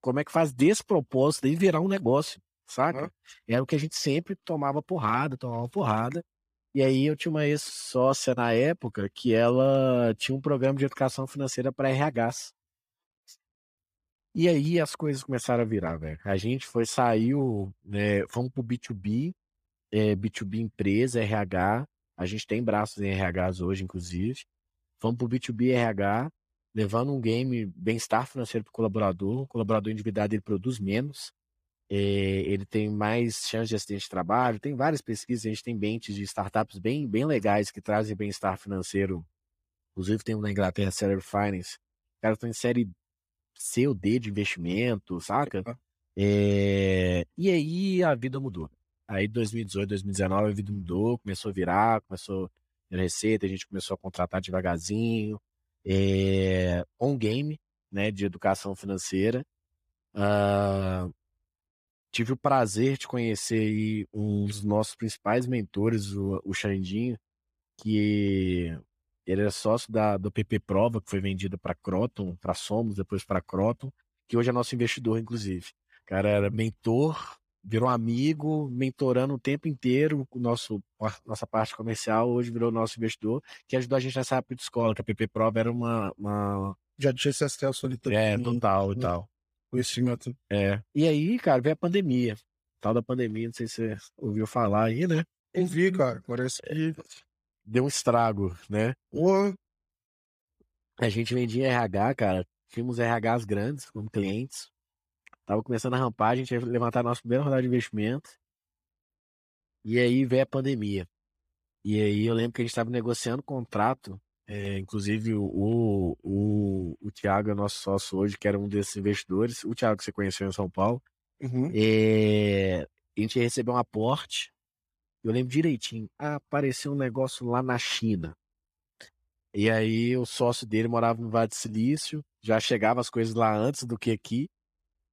como é que faz desse propósito aí virar um negócio? Saca? Uhum. Era o que a gente sempre tomava porrada, tomava porrada. E aí eu tinha uma ex-sócia na época que ela tinha um programa de educação financeira para RHs. E aí as coisas começaram a virar, velho. A gente foi, saiu, né, fomos pro B2B, é, B2B empresa, RH. A gente tem braços em RHs hoje, inclusive. Fomos pro B2B RH, levando um game bem-estar financeiro pro colaborador. O colaborador endividado, ele produz menos. É, ele tem mais chance de acidente de trabalho. Tem várias pesquisas, a gente tem bentes de startups bem, bem legais que trazem bem-estar financeiro. Inclusive tem um na Inglaterra, Celery Finance. Os caras estão em série C ou D de investimento, saca? É... E aí a vida mudou. Aí 2018, 2019 a vida mudou, começou a virar, começou a ter receita, a gente começou a contratar devagarzinho. É... On game, né, de educação financeira. Uh... Tive o prazer de conhecer aí um dos nossos principais mentores, o, o Xandinho, que ele era sócio da, do PP Prova, que foi vendida para Croton, para Somos, depois para Croton, que hoje é nosso investidor, inclusive. O cara era mentor, virou amigo, mentorando o tempo inteiro o nosso nossa parte comercial, hoje virou nosso investidor, que ajudou a gente nessa época de escola, que a PP Prova era uma. uma... Já tinha esse Astel solitário. É, total e tal. Conhecimento. É. E aí, cara, veio a pandemia. Tal da pandemia, não sei se você ouviu falar aí, né? Ouvi, cara. Parece que deu um estrago, né? Porra. A gente vendia RH, cara. Tínhamos RHs grandes como clientes. Tava começando a rampar, a gente ia levantar nossa primeira rodada de investimento. E aí veio a pandemia. E aí eu lembro que a gente estava negociando contrato. É, inclusive o, o, o, o Thiago é nosso sócio hoje, que era um desses investidores. O Thiago que você conheceu em São Paulo. Uhum. É, a gente recebeu um aporte. Eu lembro direitinho. Apareceu um negócio lá na China. E aí o sócio dele morava no Vale do Silício, já chegava as coisas lá antes do que aqui.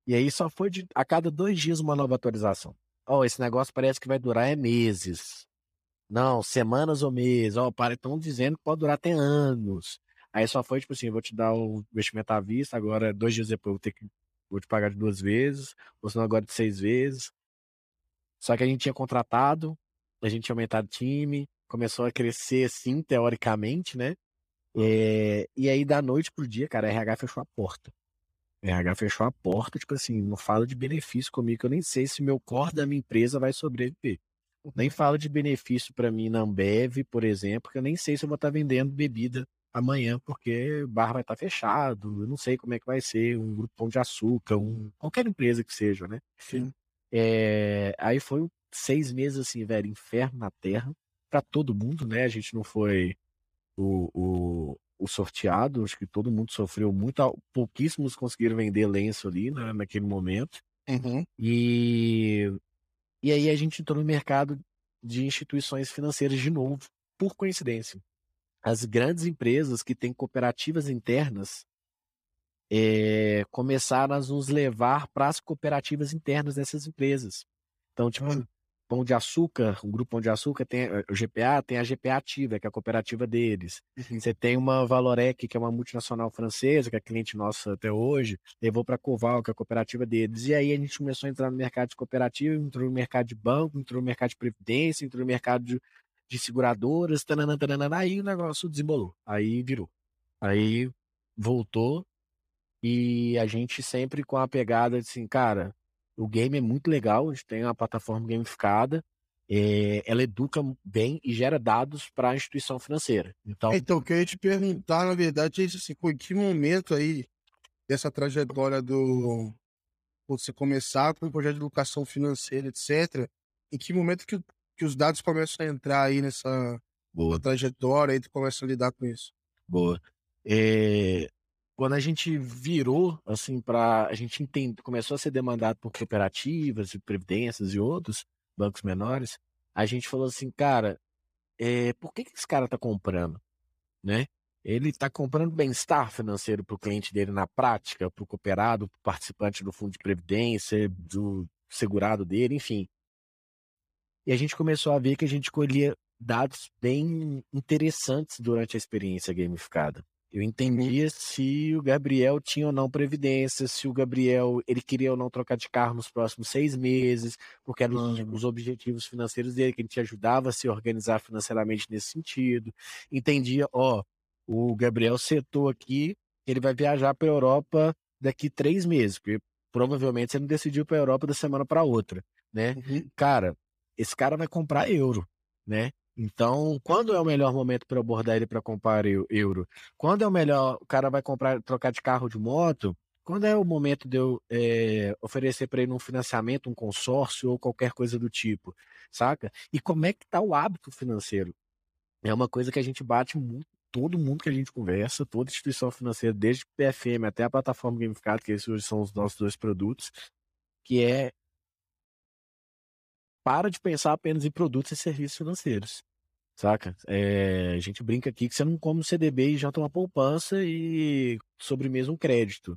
E aí só foi de, a cada dois dias uma nova atualização. Ó, oh, esse negócio parece que vai durar é meses. Não, semanas ou meses. Ó, oh, estão dizendo que pode durar até anos. Aí só foi tipo assim, vou te dar o investimento à vista, agora dois dias depois vou ter que vou te pagar de duas vezes, ou senão agora de seis vezes. Só que a gente tinha contratado, a gente tinha aumentado o time, começou a crescer assim, teoricamente, né? É, e aí, da noite pro dia, cara, a RH fechou a porta. A RH fechou a porta, tipo assim, não fala de benefício comigo, que eu nem sei se meu core da minha empresa vai sobreviver. Nem fala de benefício para mim na Ambev, por exemplo, que eu nem sei se eu vou estar vendendo bebida amanhã, porque o bar vai estar fechado, eu não sei como é que vai ser, um grupo pão de açúcar, um, qualquer empresa que seja, né? Sim. É, aí foi seis meses assim, velho, inferno na terra, para todo mundo, né? A gente não foi o, o, o, sorteado, acho que todo mundo sofreu muito, pouquíssimos conseguiram vender lenço ali né, naquele momento. Uhum. E, e aí a gente entrou no mercado de instituições financeiras de novo, por coincidência. As grandes empresas que têm cooperativas internas é, começaram a nos levar para as cooperativas internas dessas empresas. Então, tipo, hum. Pão de Açúcar, o grupo Pão de Açúcar tem eh, o GPA, tem a GPA Ativa, que é a cooperativa deles. Uhum. Você tem uma Valorec, que é uma multinacional francesa, que é cliente nossa até hoje, levou para a Coval, que é a cooperativa deles. E aí a gente começou a entrar no mercado de cooperativa, entrou no mercado de banco, entrou no mercado de previdência, entrou no mercado de, de seguradoras, tanana, tanana, aí o negócio desembolou, aí virou. Aí voltou e a gente sempre com a pegada de assim, cara, o game é muito legal, a gente tem uma plataforma gamificada, é, ela educa bem e gera dados para a instituição financeira. Então, então, eu queria te perguntar, na verdade, é isso assim, em que momento aí dessa trajetória do você começar com o projeto de educação financeira, etc., em que momento que, que os dados começam a entrar aí nessa Boa. trajetória e tu começa a lidar com isso? Boa. É, quando a gente virou, assim, para a gente entende, começou a ser demandado por cooperativas e previdências e outros bancos menores, a gente falou assim, cara, é, por que, que esse cara tá comprando, né? Ele está comprando bem-estar financeiro para o cliente dele na prática, para o cooperado, para o participante do fundo de previdência, do segurado dele, enfim. E a gente começou a ver que a gente colhia dados bem interessantes durante a experiência gamificada. Eu entendia se o Gabriel tinha ou não previdência, se o Gabriel ele queria ou não trocar de carro nos próximos seis meses, porque eram os, os, objetivos financeiros dele, que a gente ajudava a se organizar financeiramente nesse sentido. Entendia, ó, o Gabriel setou aqui, ele vai viajar para a Europa daqui três meses, porque provavelmente você não decidiu para a Europa da semana para outra, né? Uhum. Cara, esse cara vai comprar euro, né? Então, quando é o melhor momento para abordar ele para comprar euro? Quando é o melhor, o cara vai comprar, trocar de carro de moto? Quando é o momento de eu é, oferecer para ele um financiamento, um consórcio ou qualquer coisa do tipo, saca? E como é que tá o hábito financeiro? É uma coisa que a gente bate muito, todo mundo que a gente conversa, toda instituição financeira, desde o PFM até a plataforma gamificada, que esses hoje são os nossos dois produtos, que é para de pensar apenas em produtos e serviços financeiros. Saca? É, a gente brinca aqui que você não come um CDB e janta uma poupança e sobre mesmo crédito.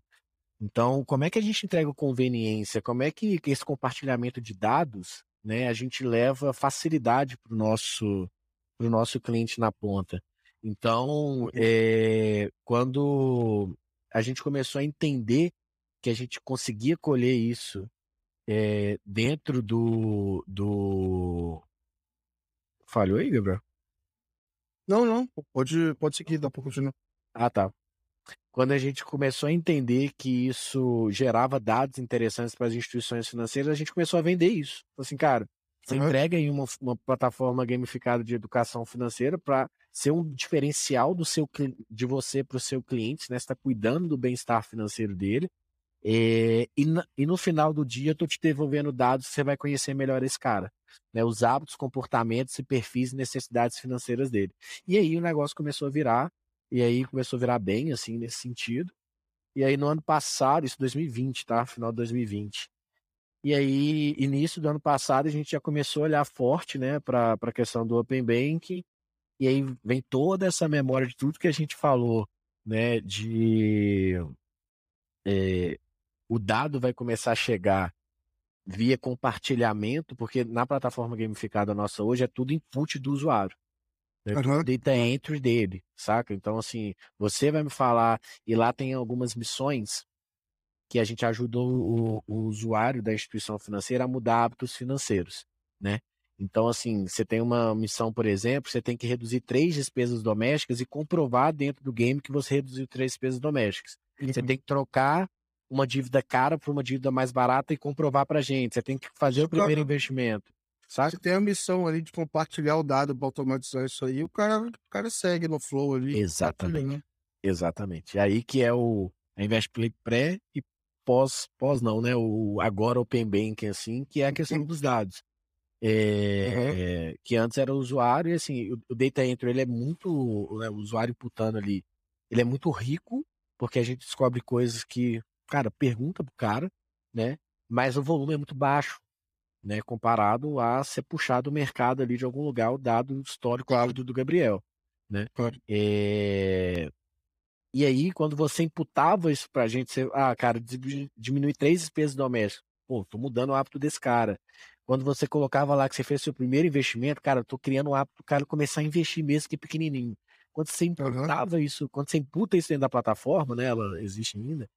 Então, como é que a gente entrega conveniência? Como é que, esse compartilhamento de dados, né, a gente leva facilidade para o nosso, pro nosso cliente na ponta? Então, é, quando a gente começou a entender que a gente conseguia colher isso é, dentro do, do. Falhou aí, Gabriel? Não, não. Pode, pode seguir, dá pra continuar. Ah, tá. Quando a gente começou a entender que isso gerava dados interessantes para as instituições financeiras, a gente começou a vender isso. Assim, cara, você uhum. entrega aí uma, uma plataforma gamificada de educação financeira para ser um diferencial do seu de você para o seu cliente, né? Você está cuidando do bem-estar financeiro dele é, e, e, no final do dia, eu estou te devolvendo dados você vai conhecer melhor esse cara. Né, os hábitos, comportamentos e perfis e necessidades financeiras dele. E aí o negócio começou a virar, e aí começou a virar bem, assim, nesse sentido. E aí no ano passado, isso 2020, tá? Final de 2020. E aí, início do ano passado, a gente já começou a olhar forte, né, para a questão do Open Banking. E aí vem toda essa memória de tudo que a gente falou, né, de é, o dado vai começar a chegar via compartilhamento, porque na plataforma gamificada nossa hoje é tudo input do usuário. Né? Uhum. Data entry dele, saca? Então, assim, você vai me falar, e lá tem algumas missões que a gente ajuda o, o usuário da instituição financeira a mudar hábitos financeiros, né? Então, assim, você tem uma missão, por exemplo, você tem que reduzir três despesas domésticas e comprovar dentro do game que você reduziu três despesas domésticas. Uhum. Você tem que trocar uma dívida cara por uma dívida mais barata e comprovar para gente. Você tem que fazer o primeiro investimento. Sabe? Você tem a missão ali de compartilhar o dado para automatizar isso aí, o cara, o cara segue no flow ali. Exatamente. Né? Exatamente. É aí que é o a Invest Play pré e pós, pós não, né? O agora Open Banking, assim, que é a questão dos dados. É, uhum. é, que antes era o usuário, e assim, o, o data entry ele é muito, né, o usuário putando ali, ele é muito rico, porque a gente descobre coisas que, cara, pergunta pro cara, né? Mas o volume é muito baixo né, comparado a ser puxado o mercado ali de algum lugar, o dado histórico áudio do Gabriel, né? Claro. É... E aí, quando você imputava isso pra gente, você, ah, cara, diminui três despesas domésticas. Pô, tô mudando o hábito desse cara. Quando você colocava lá que você fez seu primeiro investimento, cara, eu tô criando o hábito do cara começar a investir mesmo que pequenininho. Quando você imputava uhum. isso, quando você imputa isso dentro da plataforma, né, ela existe ainda,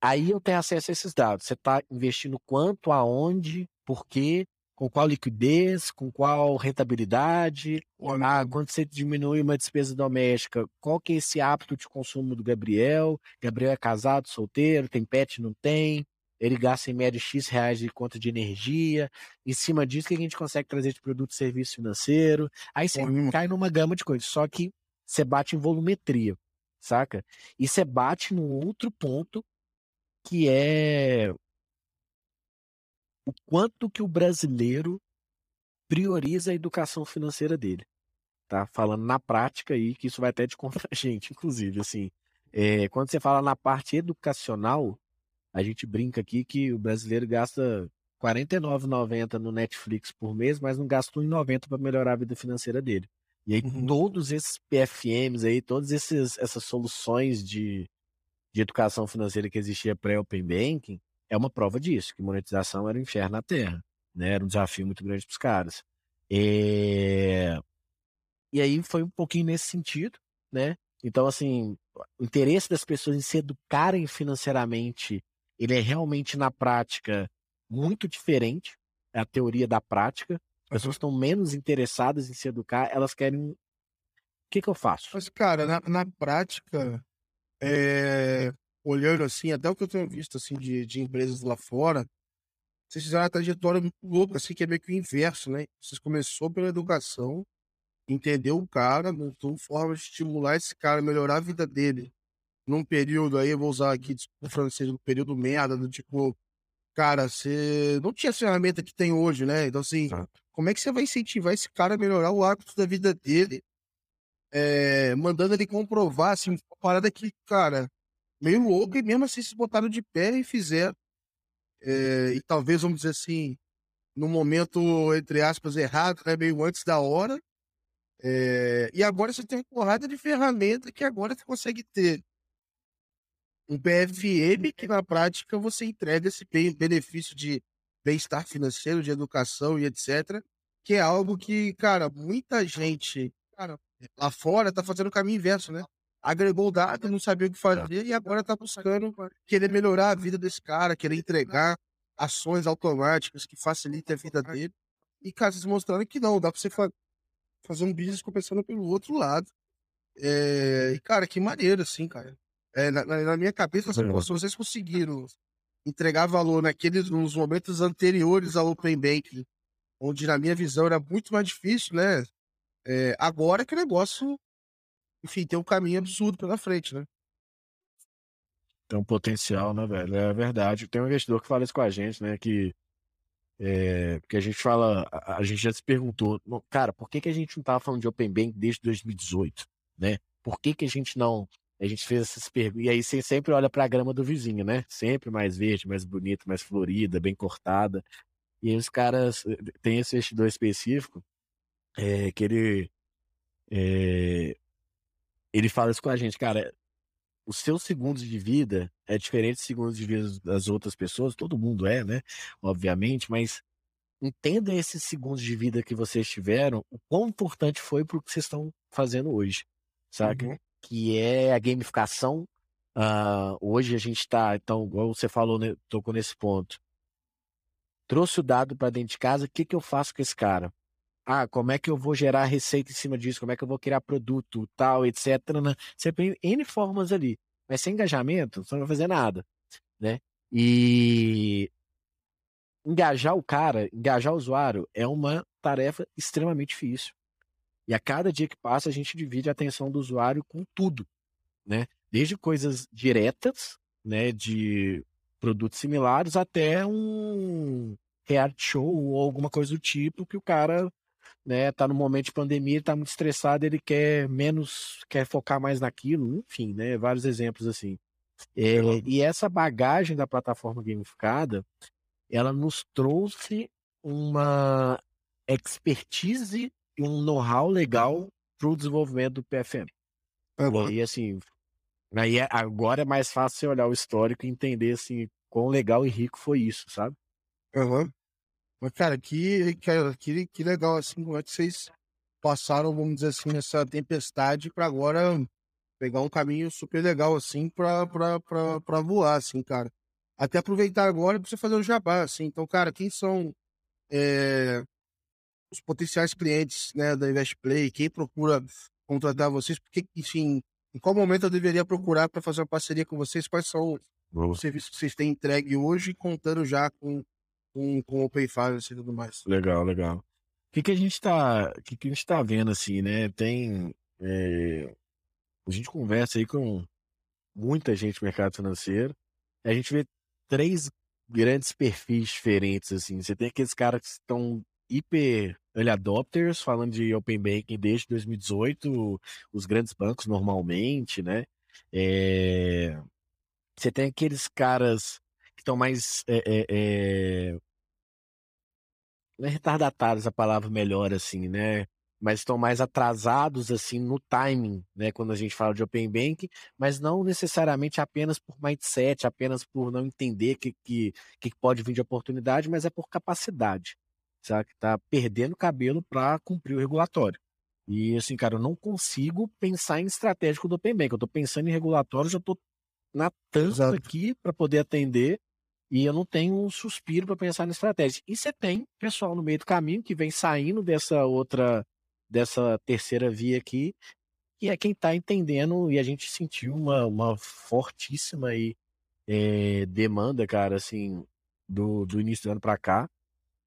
aí eu tenho acesso a esses dados. Você está investindo quanto, aonde, por quê, com qual liquidez, com qual rentabilidade, ah, quando você diminui uma despesa doméstica, qual que é esse hábito de consumo do Gabriel? Gabriel é casado, solteiro, tem pet, não tem? Ele gasta em média X reais de conta de energia. Em cima disso, que a gente consegue trazer de produto e serviço financeiro. Aí você cai numa gama de coisas. Só que você bate em volumetria, saca? E você bate num outro ponto que é o quanto que o brasileiro prioriza a educação financeira dele. Tá falando na prática aí, que isso vai até de contra a gente, inclusive, assim. É, quando você fala na parte educacional, a gente brinca aqui que o brasileiro gasta R$ 49,90 no Netflix por mês, mas não gasta R$ 1,90 para melhorar a vida financeira dele. E aí, uhum. todos esses PFMs aí, todas essas soluções de, de educação financeira que existia pré-Open Banking, é uma prova disso, que monetização era um inferno na Terra, né? Era um desafio muito grande para os caras. É... E aí foi um pouquinho nesse sentido, né? Então, assim, o interesse das pessoas em se educarem financeiramente, ele é realmente, na prática, muito diferente. É a teoria da prática. As pessoas estão menos interessadas em se educar, elas querem. O que, que eu faço? Mas, cara, na, na prática, é, olhando assim, até o que eu tenho visto assim de, de empresas lá fora, vocês fizeram uma trajetória muito louca, assim, que é meio que o inverso, né? Vocês começou pela educação, entendeu o cara, montou forma de estimular esse cara, melhorar a vida dele. Num período aí, eu vou usar aqui, o francês, um período merda, do tipo, cara, você não tinha a ferramenta que tem hoje, né? Então, assim, como é que você vai incentivar esse cara a melhorar o hábito da vida dele? É, mandando ele comprovar, assim, uma parada que, cara, meio louco, e mesmo assim se botaram de pé e fizeram. É, e talvez, vamos dizer assim, no momento, entre aspas, errado, né, meio antes da hora. É, e agora você tem uma porrada de ferramenta que agora você consegue ter um PFM que na prática você entrega esse benefício de bem-estar financeiro, de educação e etc. Que é algo que, cara, muita gente cara, lá fora tá fazendo o caminho inverso, né? agregou o dado, não sabia o que fazer e agora está buscando querer melhorar a vida desse cara, querer entregar ações automáticas que facilitem a vida dele. E casos mostrando que não, dá para você fa fazer um business começando pelo outro lado. É... E, cara, que maneiro, assim, cara. É, na, na, minha cabeça, assim, se vocês conseguiram entregar valor naqueles nos momentos anteriores ao Open Banking, onde na minha visão era muito mais difícil, né? É, agora que o negócio enfim, tem um caminho absurdo pela frente, né? Tem um potencial, né, velho? É verdade. Tem um investidor que fala isso com a gente, né? Que, é, que a gente fala, a, gente já se perguntou, cara, por que, que a gente não tava falando de Open Bank desde 2018, né? Por que, que a gente não A gente fez essas perguntas. E aí você sempre olha para a grama do vizinho, né? Sempre mais verde, mais bonita, mais florida, bem cortada. E aí os caras. Eh, tem esse investidor específico é, que ele. É, ele fala isso com a gente, cara. Os seus segundos de vida é diferente dos segundos de vida das outras pessoas, todo mundo é, né? Obviamente, mas entenda esses segundos de vida que vocês tiveram, o quão importante foi para o que vocês estão fazendo hoje, sabe? Uhum que é a gamificação. Uh, hoje a gente está, então, igual você falou, né, tocou nesse ponto. Trouxe o dado para dentro de casa, o que, que eu faço com esse cara? Ah, como é que eu vou gerar receita em cima disso? Como é que eu vou criar produto, tal, etc. Né? Você tem N formas ali. Mas sem engajamento, você não vai fazer nada, né? E engajar o cara, engajar o usuário é uma tarefa extremamente difícil. E a cada dia que passa, a gente divide a atenção do usuário com tudo, né? Desde coisas diretas, né, de produtos similares, até um reality show ou alguma coisa do tipo que o cara, né, tá no momento de pandemia, tá muito estressado, ele quer menos, quer focar mais naquilo, enfim, né, vários exemplos assim. É, e essa bagagem da plataforma gamificada, ela nos trouxe uma expertise e um know-how legal para o desenvolvimento do PFM. Uhum. E assim, aí é, agora é mais fácil você olhar o histórico e entender assim quão legal e rico foi isso, sabe? Uhum. Mas, cara, que, que, que legal, assim, como é que vocês passaram, vamos dizer assim, nessa tempestade para agora pegar um caminho super legal, assim, para voar, assim, cara. Até aproveitar agora para você fazer o jabá, assim. Então, cara, quem são é, os potenciais clientes né, da InvestPlay, quem procura contratar vocês, porque, enfim, em qual momento eu deveria procurar para fazer uma parceria com vocês? Quais são os serviços que vocês têm entregue hoje, contando já com, com, com Open Finance e tudo mais? Legal, legal. O que, que a gente está que, que a gente tá vendo assim, né? Tem. É... A gente conversa aí com muita gente no mercado financeiro. A gente vê três grandes perfis diferentes, assim. Você tem aqueles caras que estão hiper early adopters, falando de Open Banking desde 2018, os grandes bancos normalmente, né? É... Você tem aqueles caras que estão mais. É, é. Não é retardatários a palavra melhor, assim, né? Mas estão mais atrasados, assim, no timing, né? Quando a gente fala de Open Banking, mas não necessariamente apenas por mindset, apenas por não entender que, que, que pode vir de oportunidade, mas é por capacidade sabe? Tá perdendo cabelo para cumprir o regulatório. E assim, cara, eu não consigo pensar em estratégico do Open Bank. Eu tô pensando em regulatório, já tô na tampa aqui para poder atender e eu não tenho um suspiro para pensar na estratégia. E você tem pessoal no meio do caminho que vem saindo dessa outra, dessa terceira via aqui, que é quem está entendendo e a gente sentiu uma, uma fortíssima aí, é, demanda, cara, assim, do, do início do ano para cá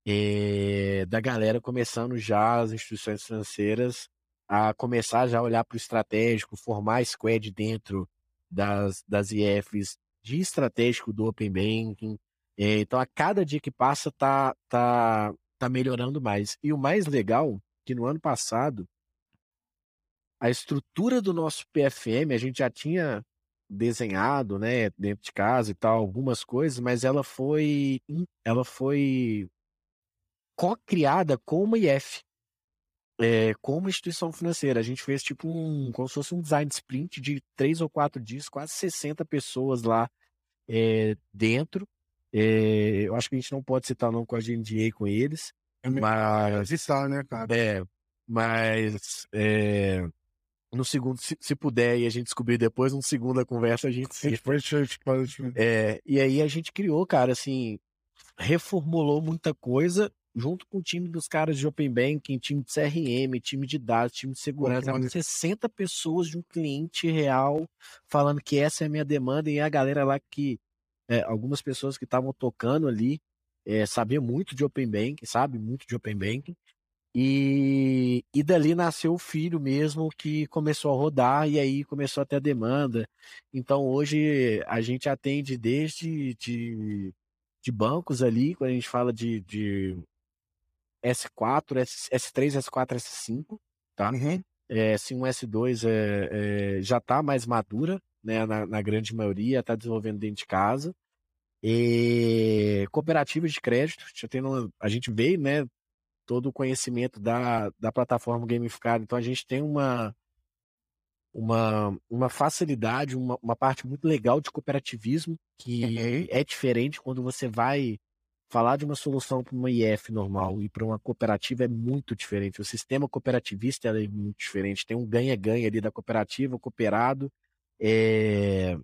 é, da galera começando já as instituições financeiras a começar já a olhar para o estratégico, formar squad dentro das, das IFs de estratégico do Open Banking. É, então, a cada dia que passa, tá, tá, tá melhorando mais. E o mais legal, que no ano passado, a estrutura do nosso PFM, a gente já tinha desenhado, né, dentro de casa e tal, algumas coisas, mas ela foi, ela foi co-criada com uma IF, é, com uma instituição financeira. A gente fez tipo um, como se fosse um design sprint de três ou quatro dias, quase 60 pessoas lá é, dentro. É, eu acho que a gente não pode citar não com a GNDA com eles. É mas está, né, cara? É, mas no segundo, se, se, puder, e a gente descobrir depois, no segunda conversa, a gente. Depois, é, e aí a gente criou, cara, assim, reformulou muita coisa junto com o time dos caras de Open Banking, time de CRM, time de dados, time de segurança, Pô, 60 pessoas de um cliente real falando que essa é a minha demanda e a galera lá que é, algumas pessoas que estavam tocando ali é, sabia muito de Open Banking, sabe muito de Open Banking. E, e dali nasceu o filho mesmo que começou a rodar e aí começou a ter a demanda. Então hoje a gente atende desde de, de bancos ali, quando a gente fala de, de S4, S, 3 S4, S5, tá? Uhum. é, sim, um S2 é, é, já está mais madura, né, na, na grande maioria, está desenvolvendo dentro de casa. E cooperativas de crédito, já tendo, a gente veio, né, todo o conhecimento da, da plataforma gamificada, então a gente tem uma, uma, uma facilidade, uma, uma parte muito legal de cooperativismo, que uhum. é diferente quando você vai falar de uma solução para uma IF normal e para uma cooperativa é muito diferente. O sistema cooperativista é muito diferente. Tem um ganha-ganha ali da cooperativa, cooperado, é...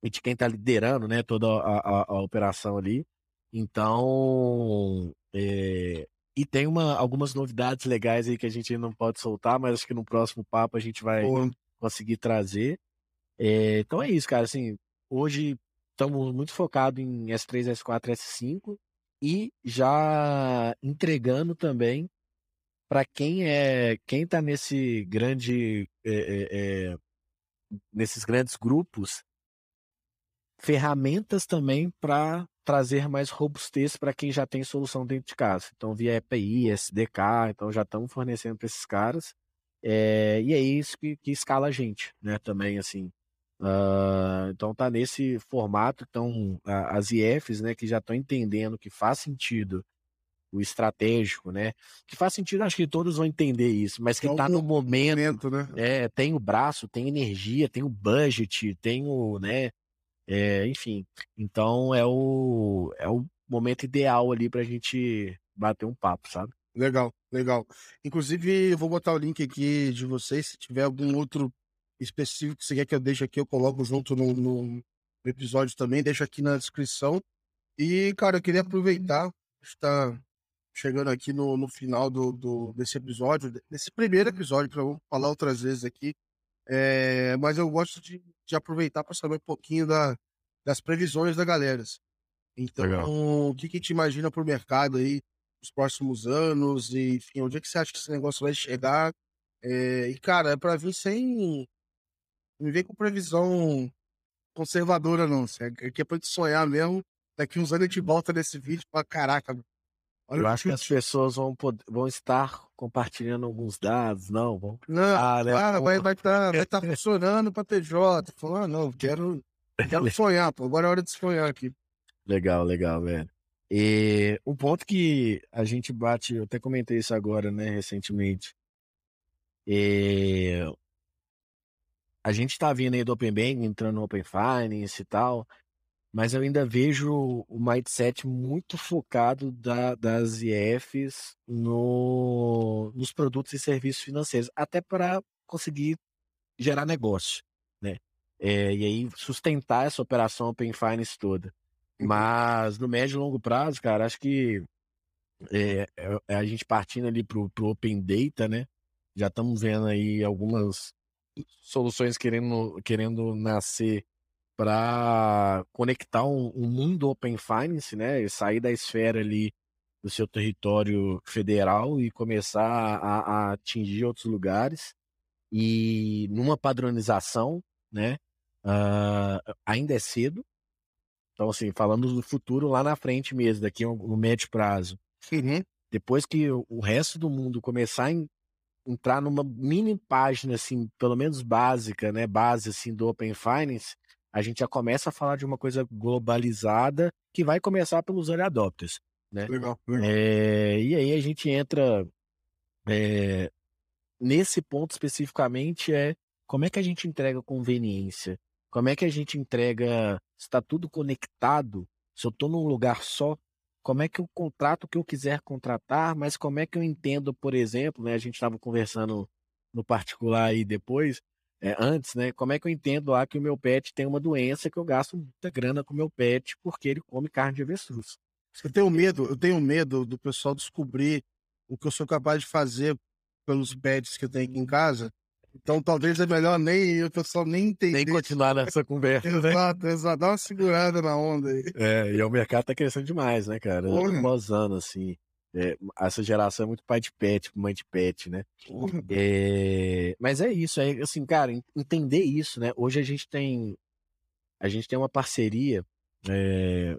e de quem está liderando né, toda a, a, a, operação ali. Então, é... e tem uma, algumas novidades legais aí que a gente não pode soltar, mas acho que no próximo papo a gente vai conseguir trazer. É... Então é isso, cara. Assim, hoje estamos muito focados em S3, S4, S5 e já entregando também para quem é quem está nesse grande é, é, nesses grandes grupos ferramentas também para trazer mais robustez para quem já tem solução dentro de casa. Então, via EPI, SDK, então já estamos fornecendo para esses caras. É, e é isso que, que escala a gente, né? Também, assim. Uh, então tá nesse formato, então as IFs, né, que já estão entendendo que faz sentido o estratégico, né? Que faz sentido, acho que todos vão entender isso, mas que está no momento, momento, né? É, tem o braço, tem energia, tem o budget, tem o, né? É, enfim, então é o é o momento ideal ali para a gente bater um papo, sabe? Legal, legal. Inclusive, eu vou botar o link aqui de vocês, se tiver algum outro específico que você quer que eu deixe aqui, eu coloco junto no, no episódio também, deixo aqui na descrição. E, cara, eu queria aproveitar, está chegando aqui no, no final do, do, desse episódio, desse primeiro episódio, para eu falar outras vezes aqui. É, mas eu gosto de, de aproveitar para saber um pouquinho da, das previsões da galera. Então, Legal. o que, que te imagina para o mercado aí nos próximos anos? E, enfim, onde é que você acha que esse negócio vai chegar? É, e, cara, é para vir sem, não vem com previsão conservadora, não. Aqui é pra gente sonhar mesmo. Daqui uns anos a gente volta nesse vídeo pra caraca. Olha eu acho que as pessoas vão, poder, vão estar compartilhando alguns dados, não? Vão... Não, ah, né? cara, vai estar vai tá, vai tá funcionando para TJ. Falando, ah, não, quero, quero sonhar, pô. Agora é hora de sonhar aqui. Legal, legal, velho. E um ponto que a gente bate, eu até comentei isso agora, né, recentemente. E a gente está vindo aí do Open Bank, entrando no Open Finance e tal, mas eu ainda vejo o mindset muito focado da, das IFs no, nos produtos e serviços financeiros, até para conseguir gerar negócio, né? É, e aí sustentar essa operação Open Finance toda. Uhum. Mas no médio e longo prazo, cara, acho que é, é a gente partindo ali para o Open Data, né? Já estamos vendo aí algumas soluções querendo, querendo nascer para conectar um, um, mundo Open Finance, né? E sair da esfera ali do seu território federal e começar a, a atingir outros lugares. E numa padronização, né? Uh, ainda é cedo. Então, assim, falamos do futuro lá na frente mesmo, daqui no médio prazo. Uhum. Depois que o resto do mundo começar a entrar numa mini página, assim, pelo menos básica, né? Base, assim, do Open Finance, a gente já começa a falar de uma coisa globalizada que vai começar pelos early adopters, né? Legal. legal. É, e aí a gente entra é, nesse ponto especificamente é como é que a gente entrega conveniência? Como é que a gente entrega, está tudo conectado? Se eu estou num lugar só, como é que eu contrato o que eu quiser contratar, mas como é que eu entendo, por exemplo, né, a gente estava conversando no particular aí depois, é, antes, né, como é que eu entendo lá que o meu pet tem uma doença que eu gasto muita grana com o meu pet porque ele come carne de avestruz. Eu tenho medo, eu tenho medo do pessoal descobrir o que eu sou capaz de fazer pelos pets que eu tenho aqui em casa então talvez é melhor nem o pessoal nem entender. Nem continuar nessa conversa. Né? exato, exato. Dá uma segurada na onda aí. É, e o mercado tá crescendo demais, né, cara? Uns anos, assim. É, essa geração é muito pai de pet, mãe de pet, né? É, mas é isso, é assim, cara, entender isso, né? Hoje a gente tem a gente tem uma parceria, é,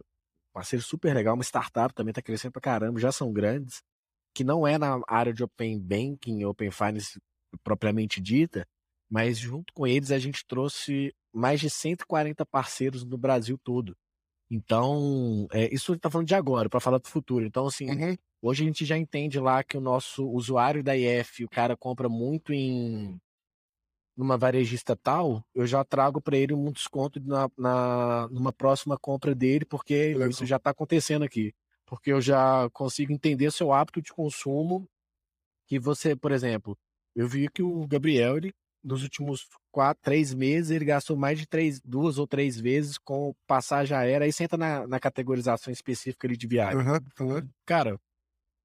parceiro super legal, uma startup também tá crescendo pra caramba, já são grandes, que não é na área de Open Banking, Open Finance propriamente dita, mas junto com eles a gente trouxe mais de 140 parceiros no Brasil todo. Então, é, isso está falando de agora, para falar do futuro. Então, assim, uhum. hoje a gente já entende lá que o nosso usuário da IF, o cara compra muito em numa varejista tal, eu já trago para ele um desconto na, na, numa próxima compra dele, porque Legal. isso já está acontecendo aqui. Porque eu já consigo entender seu hábito de consumo, que você, por exemplo, eu vi que o Gabriel, ele, nos últimos quatro, três meses, ele gastou mais de três, duas ou três vezes com passagem aérea, aí senta na, na categorização específica ali de viagem. Uhum, uhum. Cara,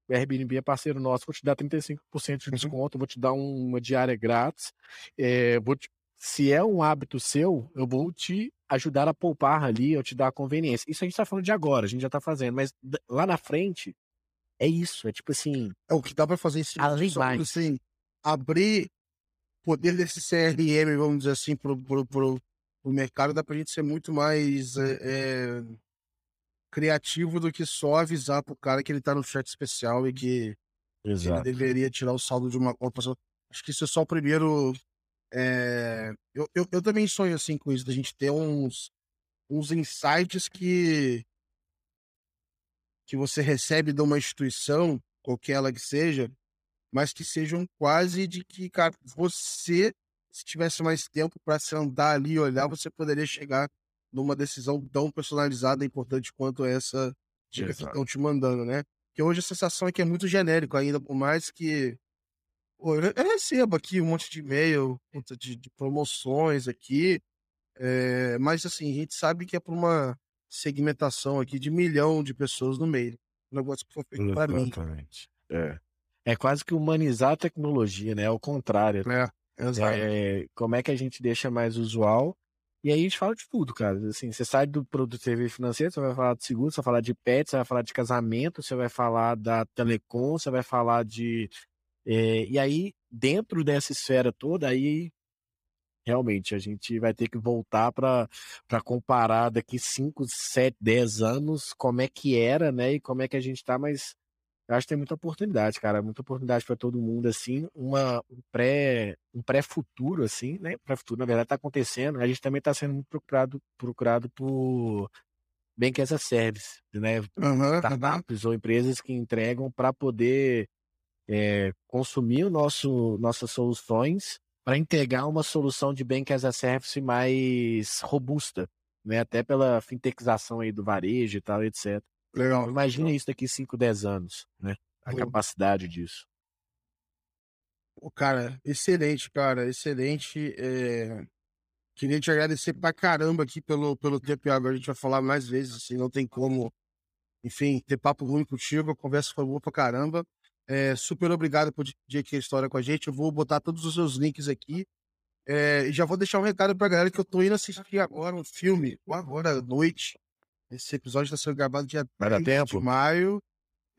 o Airbnb é parceiro nosso, vou te dar 35% de uhum. desconto, vou te dar uma diária grátis. É, vou te, se é um hábito seu, eu vou te ajudar a poupar ali, eu te dar a conveniência. Isso a gente tá falando de agora, a gente já tá fazendo, mas lá na frente, é isso, é tipo assim. É o que dá para fazer isso. Além mais. Assim, abrir poder desse CRM, vamos dizer assim, pro, pro, pro, pro mercado, dá pra gente ser muito mais. É, criativo do que só avisar pro cara que ele tá no chat especial e que Exato. ele deveria tirar o saldo de uma conta. Acho que isso é só o primeiro. É... Eu, eu, eu, também sonho assim com isso, da gente ter uns, uns insights que, que você recebe de uma instituição, qualquer ela que seja, mas que sejam quase de que, cara, você, se tivesse mais tempo para se andar ali e olhar, você poderia chegar numa decisão tão personalizada e importante quanto essa dica Exato. que estão te mandando, né? Porque hoje a sensação é que é muito genérico ainda, por mais que pô, eu recebo aqui um monte de e-mail de, de promoções aqui, é, mas assim, a gente sabe que é por uma segmentação aqui de milhão de pessoas no meio. Um negócio que foi feito para mim. Exatamente. É. é quase que humanizar a tecnologia, né? É o contrário. É, exato. É, como é que a gente deixa mais usual e aí a gente fala de tudo, cara. Assim, você sai do produto de serviço financeiro, você vai falar de seguro, você vai falar de pet, você vai falar de casamento, você vai falar da telecom, você vai falar de. É, e aí, dentro dessa esfera toda, aí realmente a gente vai ter que voltar para comparar daqui 5, 7, 10 anos como é que era, né? E como é que a gente está, mas eu acho que tem muita oportunidade, cara, muita oportunidade para todo mundo, assim, uma, um pré um pré-futuro, assim, né? Pré-futuro, na verdade, está acontecendo. A gente também está sendo muito procurado, procurado por bem que essa service, né? Uhum, Startups uhum. ou empresas que entregam para poder é, consumir o nosso, nossas soluções para entregar uma solução de bem que as a service mais robusta, né? Até pela fintechização aí do varejo e tal, etc. Legal. Imagina isso daqui 5, 10 anos, né? A Pô. capacidade disso. Pô, cara, excelente, cara, excelente. É... Queria te agradecer pra caramba aqui pelo, pelo tempo. E agora a gente vai falar mais vezes, assim, não tem como, enfim, ter papo ruim contigo. A conversa foi boa pra caramba. É, super obrigado por dividir aqui a história com a gente. Eu vou botar todos os seus links aqui. É, e já vou deixar um recado pra galera que eu tô indo assistir agora um filme, agora à noite, esse episódio tá sendo gravado dia vai dar tempo? de maio.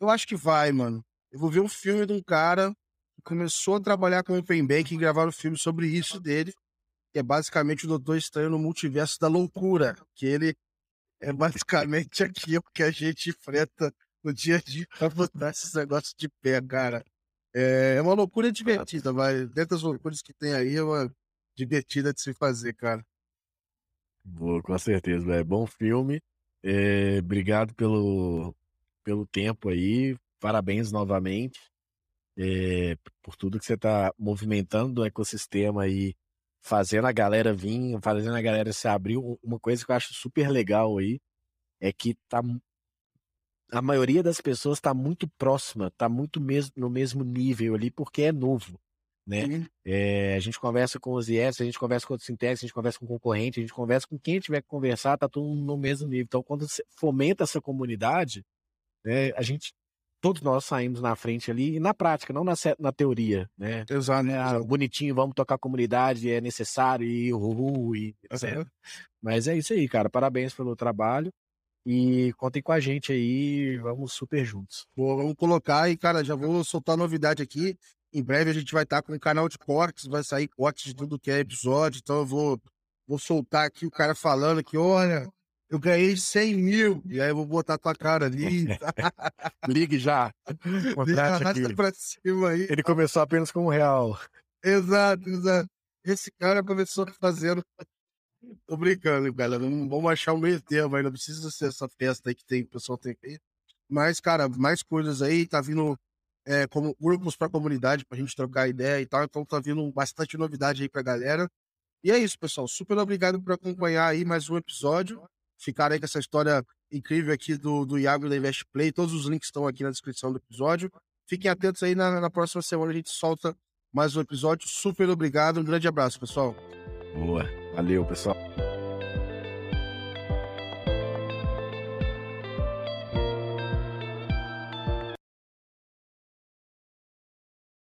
Eu acho que vai, mano. Eu vou ver um filme de um cara que começou a trabalhar com o Open Bank e gravar um filme sobre isso dele, que é basicamente o Doutor Estranho no Multiverso da Loucura, que ele é basicamente aquilo que a gente enfrenta no dia a dia pra botar esses negócios de pé, cara. É, é uma loucura divertida, mas dentro das loucuras que tem aí, é uma divertida de se fazer, cara. Boa, com certeza, é bom filme. É, obrigado pelo, pelo tempo aí. Parabéns novamente é, por tudo que você está movimentando do ecossistema aí, fazendo a galera vir, fazendo a galera se abrir. Uma coisa que eu acho super legal aí é que tá, a maioria das pessoas está muito próxima, está muito no mesmo nível ali, porque é novo né? Uhum. É, a gente conversa com os IES, a gente conversa com outros sintéticos, a gente conversa com concorrente, a gente conversa com quem tiver que conversar, tá todo mundo no mesmo nível. Então, quando você fomenta essa comunidade, né, a gente, todos nós saímos na frente ali, e na prática, não na, na teoria, né? Exato, né? Ah, bonitinho, vamos tocar a comunidade, é necessário, e uhul, e etc. Uhum. Mas é isso aí, cara. Parabéns pelo trabalho. E contem com a gente aí, vamos super juntos. Boa, vamos colocar e, cara, já vou soltar novidade aqui. Em breve a gente vai estar com um canal de cortes, vai sair cortes de tudo que é episódio. Então eu vou, vou soltar aqui o cara falando que, olha, eu ganhei 100 mil. E aí eu vou botar tua cara ali. Ligue já. Contrate aqui. Pra cima aí. Ele começou apenas com um real. exato, exato. Esse cara começou fazendo. Tô brincando, galera. Não vamos achar um meio termo aí. Não precisa ser essa festa aí que tem, o pessoal tem feito. Mas, cara, mais coisas aí. Tá vindo é, como grupos para comunidade, pra gente trocar ideia e tal. Então tá vindo bastante novidade aí pra galera. E é isso, pessoal. Super obrigado por acompanhar aí mais um episódio. Ficar aí com essa história incrível aqui do, do Iago da Invest Play. Todos os links estão aqui na descrição do episódio. Fiquem atentos aí, na, na próxima semana a gente solta mais um episódio. Super obrigado, um grande abraço, pessoal. Boa, valeu, pessoal.